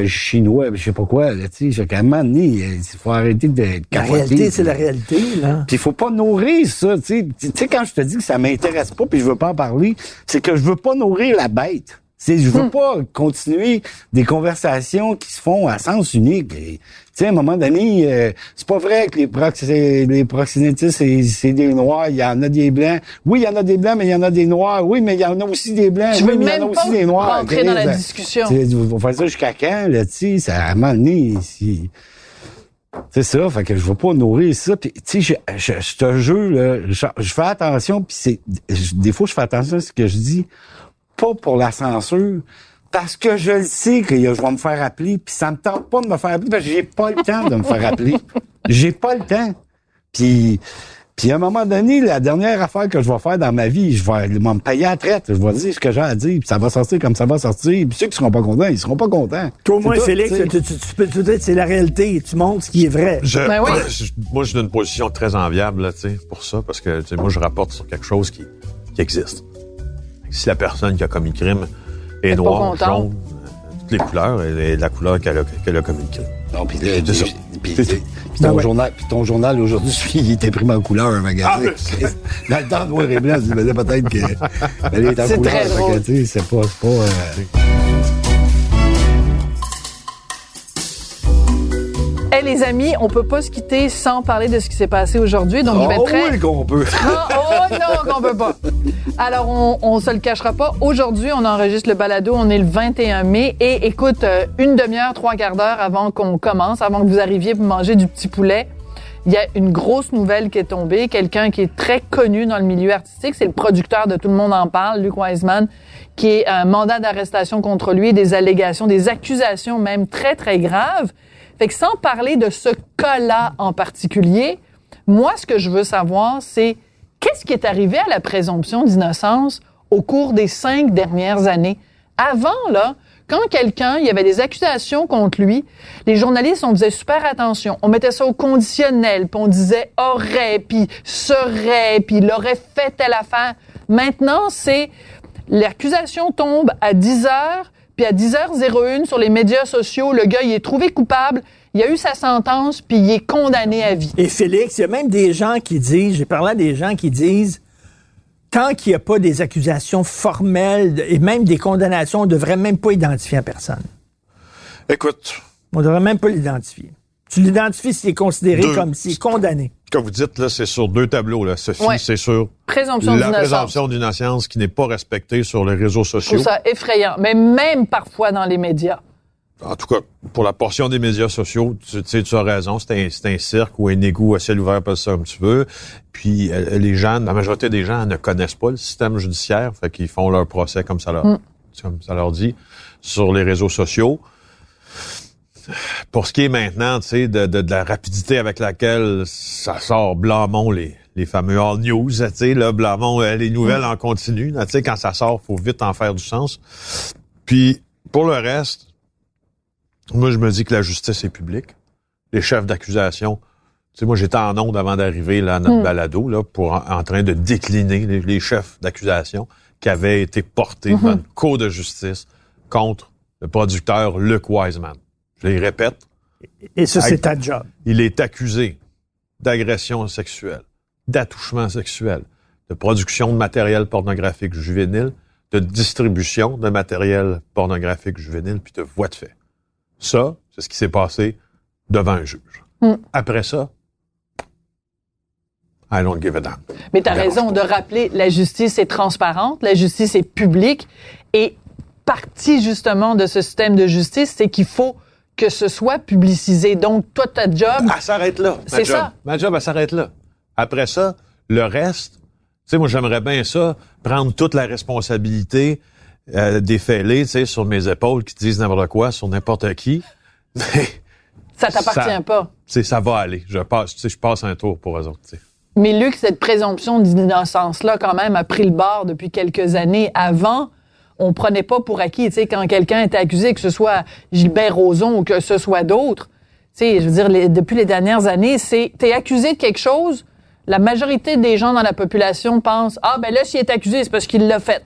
chinois, je sais pas quoi, là. Tu sais, à un moment donné, il faut arrêter de La réalité, c'est la réalité, là. Puis il faut pas nourrir ça, tu sais. Tu sais, quand je te dis que ça m'intéresse pas puis je veux pas en parler, c'est que je veux pas nourrir la bête. C'est, je veux pas continuer des conversations qui se font à sens unique. Tu sais, à un moment donné, euh, c'est pas vrai que les, prox les proxénétistes, c'est, des noirs. Il y en a des blancs. Oui, il y en a des blancs, mais il y en a des noirs. Oui, mais il y en a aussi des blancs. Je oui, veux mais il y en a même aussi pas des noirs. rentrer dans la Chris, discussion. On faire ça jusqu'à quand, là, tu sais, ça, à un moment donné, si- c'est ça, fait que je veux pas nourrir ça. Puis, tu sais, je, je, je te jure, là, je, je fais attention, puis c'est, des fois, je fais attention à ce que je dis, pas pour la censure, parce que je le sais que je vais me faire appeler, puis ça me tente pas de me faire appeler, parce que j'ai pas le temps de me faire appeler. J'ai pas le temps. Puis, puis à un moment donné, la dernière affaire que je vais faire dans ma vie, je vais, je vais me payer à la traite. Je vais dire ce que j'ai à dire, puis ça va sortir comme ça va sortir. Puis ceux qui seront pas contents, ils seront pas contents. Toi, au moins, tout, Félix, tu peux tout dire, c'est la réalité. Tu montres ce qui est vrai. Je, Ben oui. je- moi, je suis dans une position très enviable, là, tu sais, pour ça, parce que, tu sais, moi, je rapporte sur quelque chose qui, qui existe. Si la personne qui a commis le crime est est noire, jaune, toutes les couleurs, et, la couleur qu'elle a, commis le crime. Non, puis ton Ben ouais. journal, puis ton journal aujourd'hui, il est imprimé en couleur, un magasin. Ah, Dans le temps de noir et blanc, je me disais peut-être que elle est en C'est couleur. très fait que, drôle. tu sais, c'est pas, c'est pas, euh, Eh les amis, on peut pas se quitter sans parler de ce qui s'est passé aujourd'hui. Donc je vais Oh très oui qu'on peut. Ah, oh non, qu'on peut pas. Alors, on, on se le cachera pas. Aujourd'hui, on enregistre le balado. On est le 21 mai. Et écoute, euh, une demi-heure, trois quarts d'heure avant qu'on commence, avant que vous arriviez pour manger du petit poulet, il y a une grosse nouvelle qui est tombée. Quelqu'un qui est très connu dans le milieu artistique, c'est le producteur de Tout le monde en parle, Luc Wiseman, qui est un mandat d'arrestation contre lui, des allégations, des accusations même très, très graves. Fait que sans parler de ce cas-là en particulier, moi, ce que je veux savoir, c'est qu'est-ce qui est arrivé à la présomption d'innocence au cours des cinq dernières années? Avant, là, quand quelqu'un, il y avait des accusations contre lui, les journalistes, on faisait super attention. On mettait ça au conditionnel, puis on disait aurait, puis serait, puis il aurait fait telle affaire. Maintenant, c'est l'accusation tombe à 10 heures, puis à 10h01 sur les médias sociaux, le gars, il est trouvé coupable, il a eu sa sentence, puis il est condamné à vie. Et Félix, il y a même des gens qui disent, j'ai parlé à des gens qui disent, tant qu'il n'y a pas des accusations formelles et même des condamnations, on ne devrait même pas identifier la personne. Écoute, On ne devrait même pas l'identifier. Tu l'identifies s'il est considéré Deux. comme s'il est condamné. Que vous dites, là, c'est sur deux tableaux, là. Sophie, Ouais. c'est sur Présomption la présomption d'innocence qui n'est pas respectée sur les réseaux Je sociaux. trouve ça effrayant, mais même parfois dans les médias. En tout cas, pour la portion des médias sociaux, tu, tu sais, tu as raison, c'est un, cirque ou un égout à ciel ouvert, appelle ça comme tu veux. Puis euh, les gens, la majorité des gens ne connaissent pas le système judiciaire, fait qu'ils font leur procès comme ça leur, comme ça leur dit, sur les réseaux sociaux. Pour ce qui est maintenant, tu sais, de, de, de la rapidité avec laquelle ça sort Blamont, les, les fameux all news, tu sais, là, euh, les nouvelles en continu, tu sais, quand ça sort, faut vite en faire du sens. Puis, pour le reste, moi, je me dis que la justice est publique. Les chefs d'accusation, tu sais, moi, j'étais en onde avant d'arriver là, à notre balado, là, pour en, en train de décliner les, les chefs d'accusation qui avaient été portés dans une cour de justice contre le producteur Luc Wiseman. Je les répète, Et ça, c'est ta job. il est accusé d'agression sexuelle, d'attouchement sexuel, de production de matériel pornographique juvénile, de distribution de matériel pornographique juvénile, puis de voie de fait. Ça, c'est ce qui s'est passé devant un juge. Hmm. Après ça, I don't give a damn. Mais tu as raison de rappeler, la justice est transparente, la justice est publique et partie justement de ce système de justice, c'est qu'il faut que ce soit publicisé. Donc, toi, ta job, Elle s'arrête là. C'est job. ça. Ma job, elle s'arrête là. Après ça, le reste, tu sais, moi, j'aimerais bien ça, prendre toute la responsabilité euh, des fêlés, tu sais, sur mes épaules qui disent n'importe quoi sur n'importe qui. Mais ça t'appartient pas. c'est ça va aller. Je passe, tu sais, je passe un tour pour eux autres. tu sais. Mais Luc, cette présomption d'innocence-là, quand même, a pris le bord depuis quelques années. Avant, on prenait pas pour acquis, tu sais, quand quelqu'un était accusé, que ce soit Gilbert Rozon ou que ce soit d'autres. Tu sais, je veux dire, depuis les dernières années, c'est, t'es accusé de quelque chose, la majorité des gens dans la population pensent, ah, ben là, s'il est accusé, c'est parce qu'il l'a fait.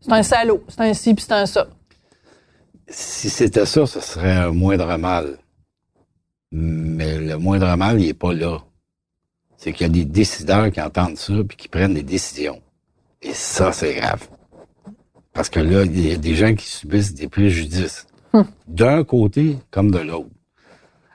C'est un salaud, c'est un ci, puis c'est un ça. Si c'était ça, ce serait un moindre mal. Mais le moindre mal, il est pas là. C'est qu'il y a des décideurs qui entendent ça puis qui prennent des décisions. Et ça, c'est grave. Parce que là, il y a des gens qui subissent des préjudices. D'un côté comme de l'autre.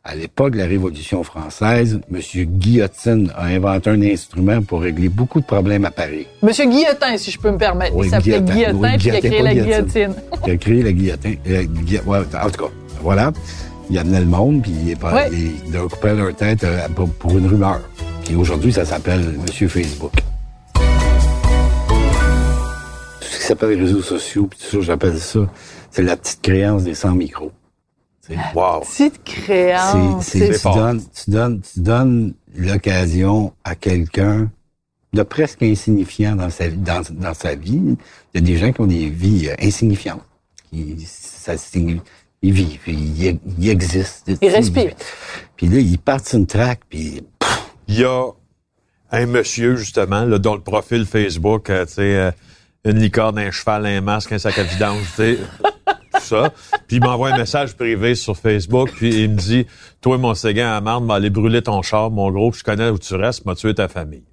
À l'époque de la Révolution française, M. Guillotine a inventé un instrument pour régler beaucoup de problèmes à Paris. Monsieur Guillotin, si je peux me permettre. Oui, il s'appelait Guillotin. Oui, puis il a créé la Guillotine. qui a créé la guillotine. euh, ouais, en tout cas, voilà. Il amenait le monde, puis il, Ouais. il leur coupait leur tête euh, pour, pour une rumeur. Et aujourd'hui, ça s'appelle Monsieur Facebook. Qui s'appelle les réseaux sociaux, puis tout ça, j'appelle ça, c'est la petite créance des 100 micros. Wow. Petite créance. C'est, tu, fort. donnes, tu donnes, tu donnes l'occasion à quelqu'un de presque insignifiant dans sa, dans, dans sa vie. Il y a des gens qui ont des vies euh, insignifiantes. Qui, ça, ils vivent, ils, ils existent. Ils respirent. Puis là, ils partent sur une track, puis Il y a un monsieur, justement, là, dont le profil Facebook, euh, tu sais, euh, une licorne, un cheval, un masque, un sac à vidange, tu sais, tout ça. Puis il m'envoie un message privé sur Facebook, puis il me dit, toi, mon séguin à marde, m'a aller brûler ton char, mon gros, puis je connais où tu restes, m'a tué ta famille.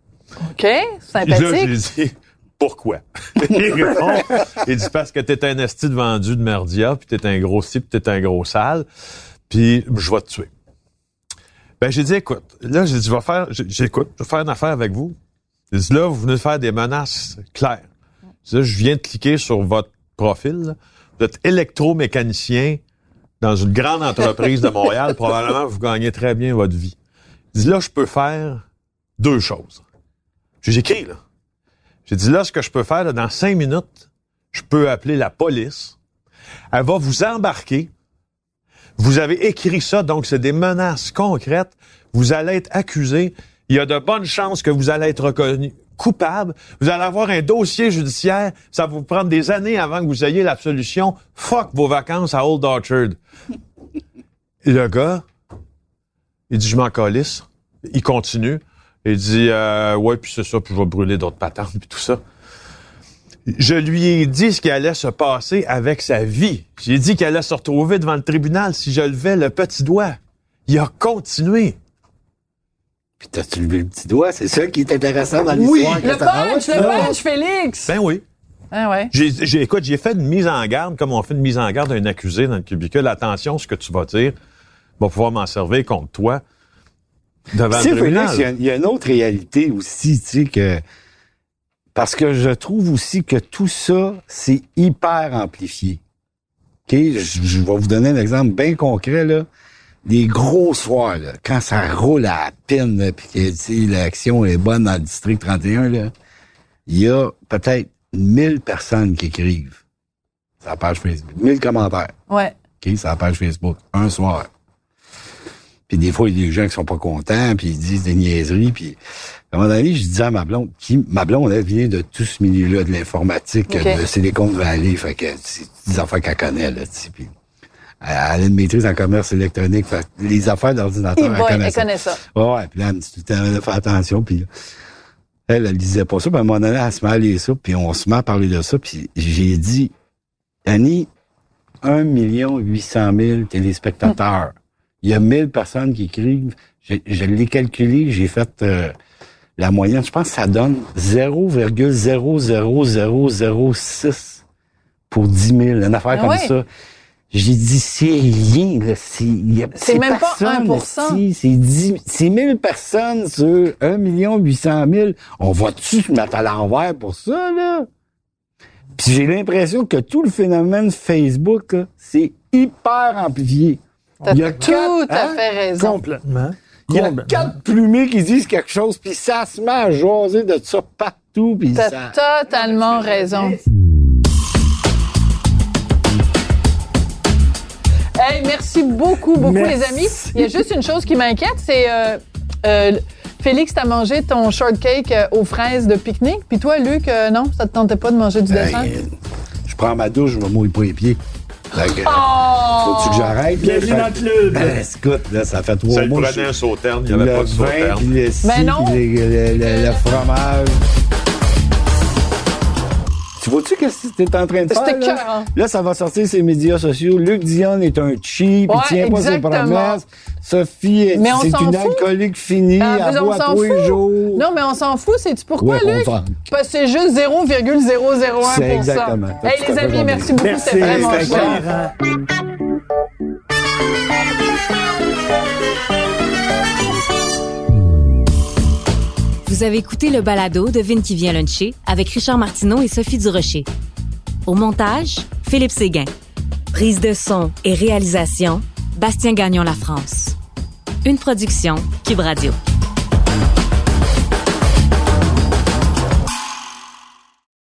OK, Puis là, sympathique. j'ai dit, pourquoi? il répond, il dit, parce que t'es un esti de vendu de merdia, puis t'es un gros ci, puis t'es un gros sale, puis je vais te tuer. Ben, j'ai dit, écoute, là, j'ai dit, je vais faire, j'ai- j'écoute, je vais faire une affaire avec vous. J'ai dit, là, vous venez de faire des menaces claires. Je viens de cliquer sur votre profil. là. Vous êtes électromécanicien dans une grande entreprise de Montréal. Probablement, vous gagnez très bien votre vie. J'ai dit, là, je peux faire deux choses. J'ai écrit, là. J'ai dit, là, ce que je peux faire, là, dans cinq minutes, je peux appeler la police. Elle va vous embarquer. Vous avez écrit ça, donc c'est des menaces concrètes. Vous allez être accusé. Il y a de bonnes chances que vous allez être reconnu coupable. Vous allez avoir un dossier judiciaire. Ça va vous prendre des années avant que vous ayez l'absolution. Fuck vos vacances à Old Orchard. Le gars, il dit, je m'en calisse. Il continue. Il dit, euh, ouais, puis c'est ça, puis je vais brûler d'autres patentes, puis tout ça. Je lui ai dit ce qui allait se passer avec sa vie. J'ai dit qu'elle allait se retrouver devant le tribunal si je levais le petit doigt. Il a continué. Puis t'as-tu levé le petit doigt? C'est ça qui est intéressant dans Oui. l'histoire. Le que ça- punch, le punch, Félix! Ben oui. Ah ouais. J'ai, j'ai, écoute, j'ai fait une mise en garde, comme on fait une mise en garde d'un accusé dans le cubicule. Attention, ce que tu vas dire va pouvoir m'en servir contre toi devant Tu sais, le tribunal. Félix, il y a- il y, a une autre réalité aussi, tu sais, que. Parce que je trouve aussi que tout ça, c'est hyper amplifié. OK? Je, je vais vous donner un exemple bien concret, là. Les gros soirs, là, quand ça roule à la peine, là, puis que, l'action est bonne dans le district 31, là, il y a peut-être 1000 personnes qui écrivent sur la page Facebook. 1000 commentaires. Ouais. OK, sur la page Facebook, un soir. Puis des fois, il y a des gens qui sont pas contents, puis ils disent des niaiseries, puis à un moment donné, je disais à ma blonde, qui, ma blonde, elle vient de tout ce milieu-là, de l'informatique, OK. de Silicon Valley, fait que c'est des affaires qu'elle connaît, là, tu sais, puis elle a une maîtrise en commerce électronique, fait les affaires d'ordinateur, elle connaît elle ça. connaît ça. Ouais, ouais, puis là, elle me dit tout le temps, là, fais attention, puis là, elle, elle disait pas ça, puis à un moment donné, elle se met à lire ça, puis on se met à parler de ça, puis j'ai dit, Annie, 1 million 800 000 téléspectateurs. Il y a 1000 personnes qui écrivent. Je, je l'ai calculé, j'ai fait euh, la moyenne. Je pense que ça donne 0,00006 pour 10 000. Une affaire Ah comme ça. J'ai dit, c'est rien, là. C'est, même pas personne, 1%. esti. C'est 10 c'est 1000 personnes sur 1 million 800 000. On va-tu se mettre à l'envers pour ça, là? Puis j'ai l'impression que tout le phénomène Facebook, là, c'est hyper amplifié. T'as Il y a tout quatre- à hein? fait raison. Complètement. Il y a quatre plumés qui disent quelque chose, puis ça se met à jaser de ça partout, T'as ça... totalement raison. Hey, merci beaucoup, beaucoup, Merci. les amis. Il y a juste une chose qui m'inquiète, c'est euh, euh, Félix, t'as mangé ton shortcake euh, aux fraises de pique-nique, puis toi, Luc, euh, non, ça te tentait pas de manger du dessert? Hey, je prends ma douche, je me mouille pas les pieds. Oh! Faut-tu que j'arrête? Bienvenue dans le club. Ben, écoute, là, ça fait trois Ça mois. prenait je- un sauterne, il n'y le avait pas de vin, sauterne. puis le ci, Ben non. puis le, le- le- le fromage. Tu vois-tu qu'est-ce que t'es en train de faire? Là? écœurant. Là, ça va sortir ses médias sociaux. Luc Dion est un cheap, Ouais, il tient pas ses promesses. Sophie, c'est une fout. alcoolique finie, Ah, mais elle on boit s'en tous les fout. jours. Non, mais on s'en fout. Sais-tu pourquoi, Ouais, Luc? s'en- Parce que c'est juste 0,001 C'est exactement. Hey, à les amis, merci beaucoup. C'était vraiment c'était Vous avez écouté le balado de Vin qui vient luncher avec Richard Martineau et Sophie Durocher. Au montage, Philippe Séguin. Prise de son et réalisation, Bastien Gagnon La France. Une production Cube Radio.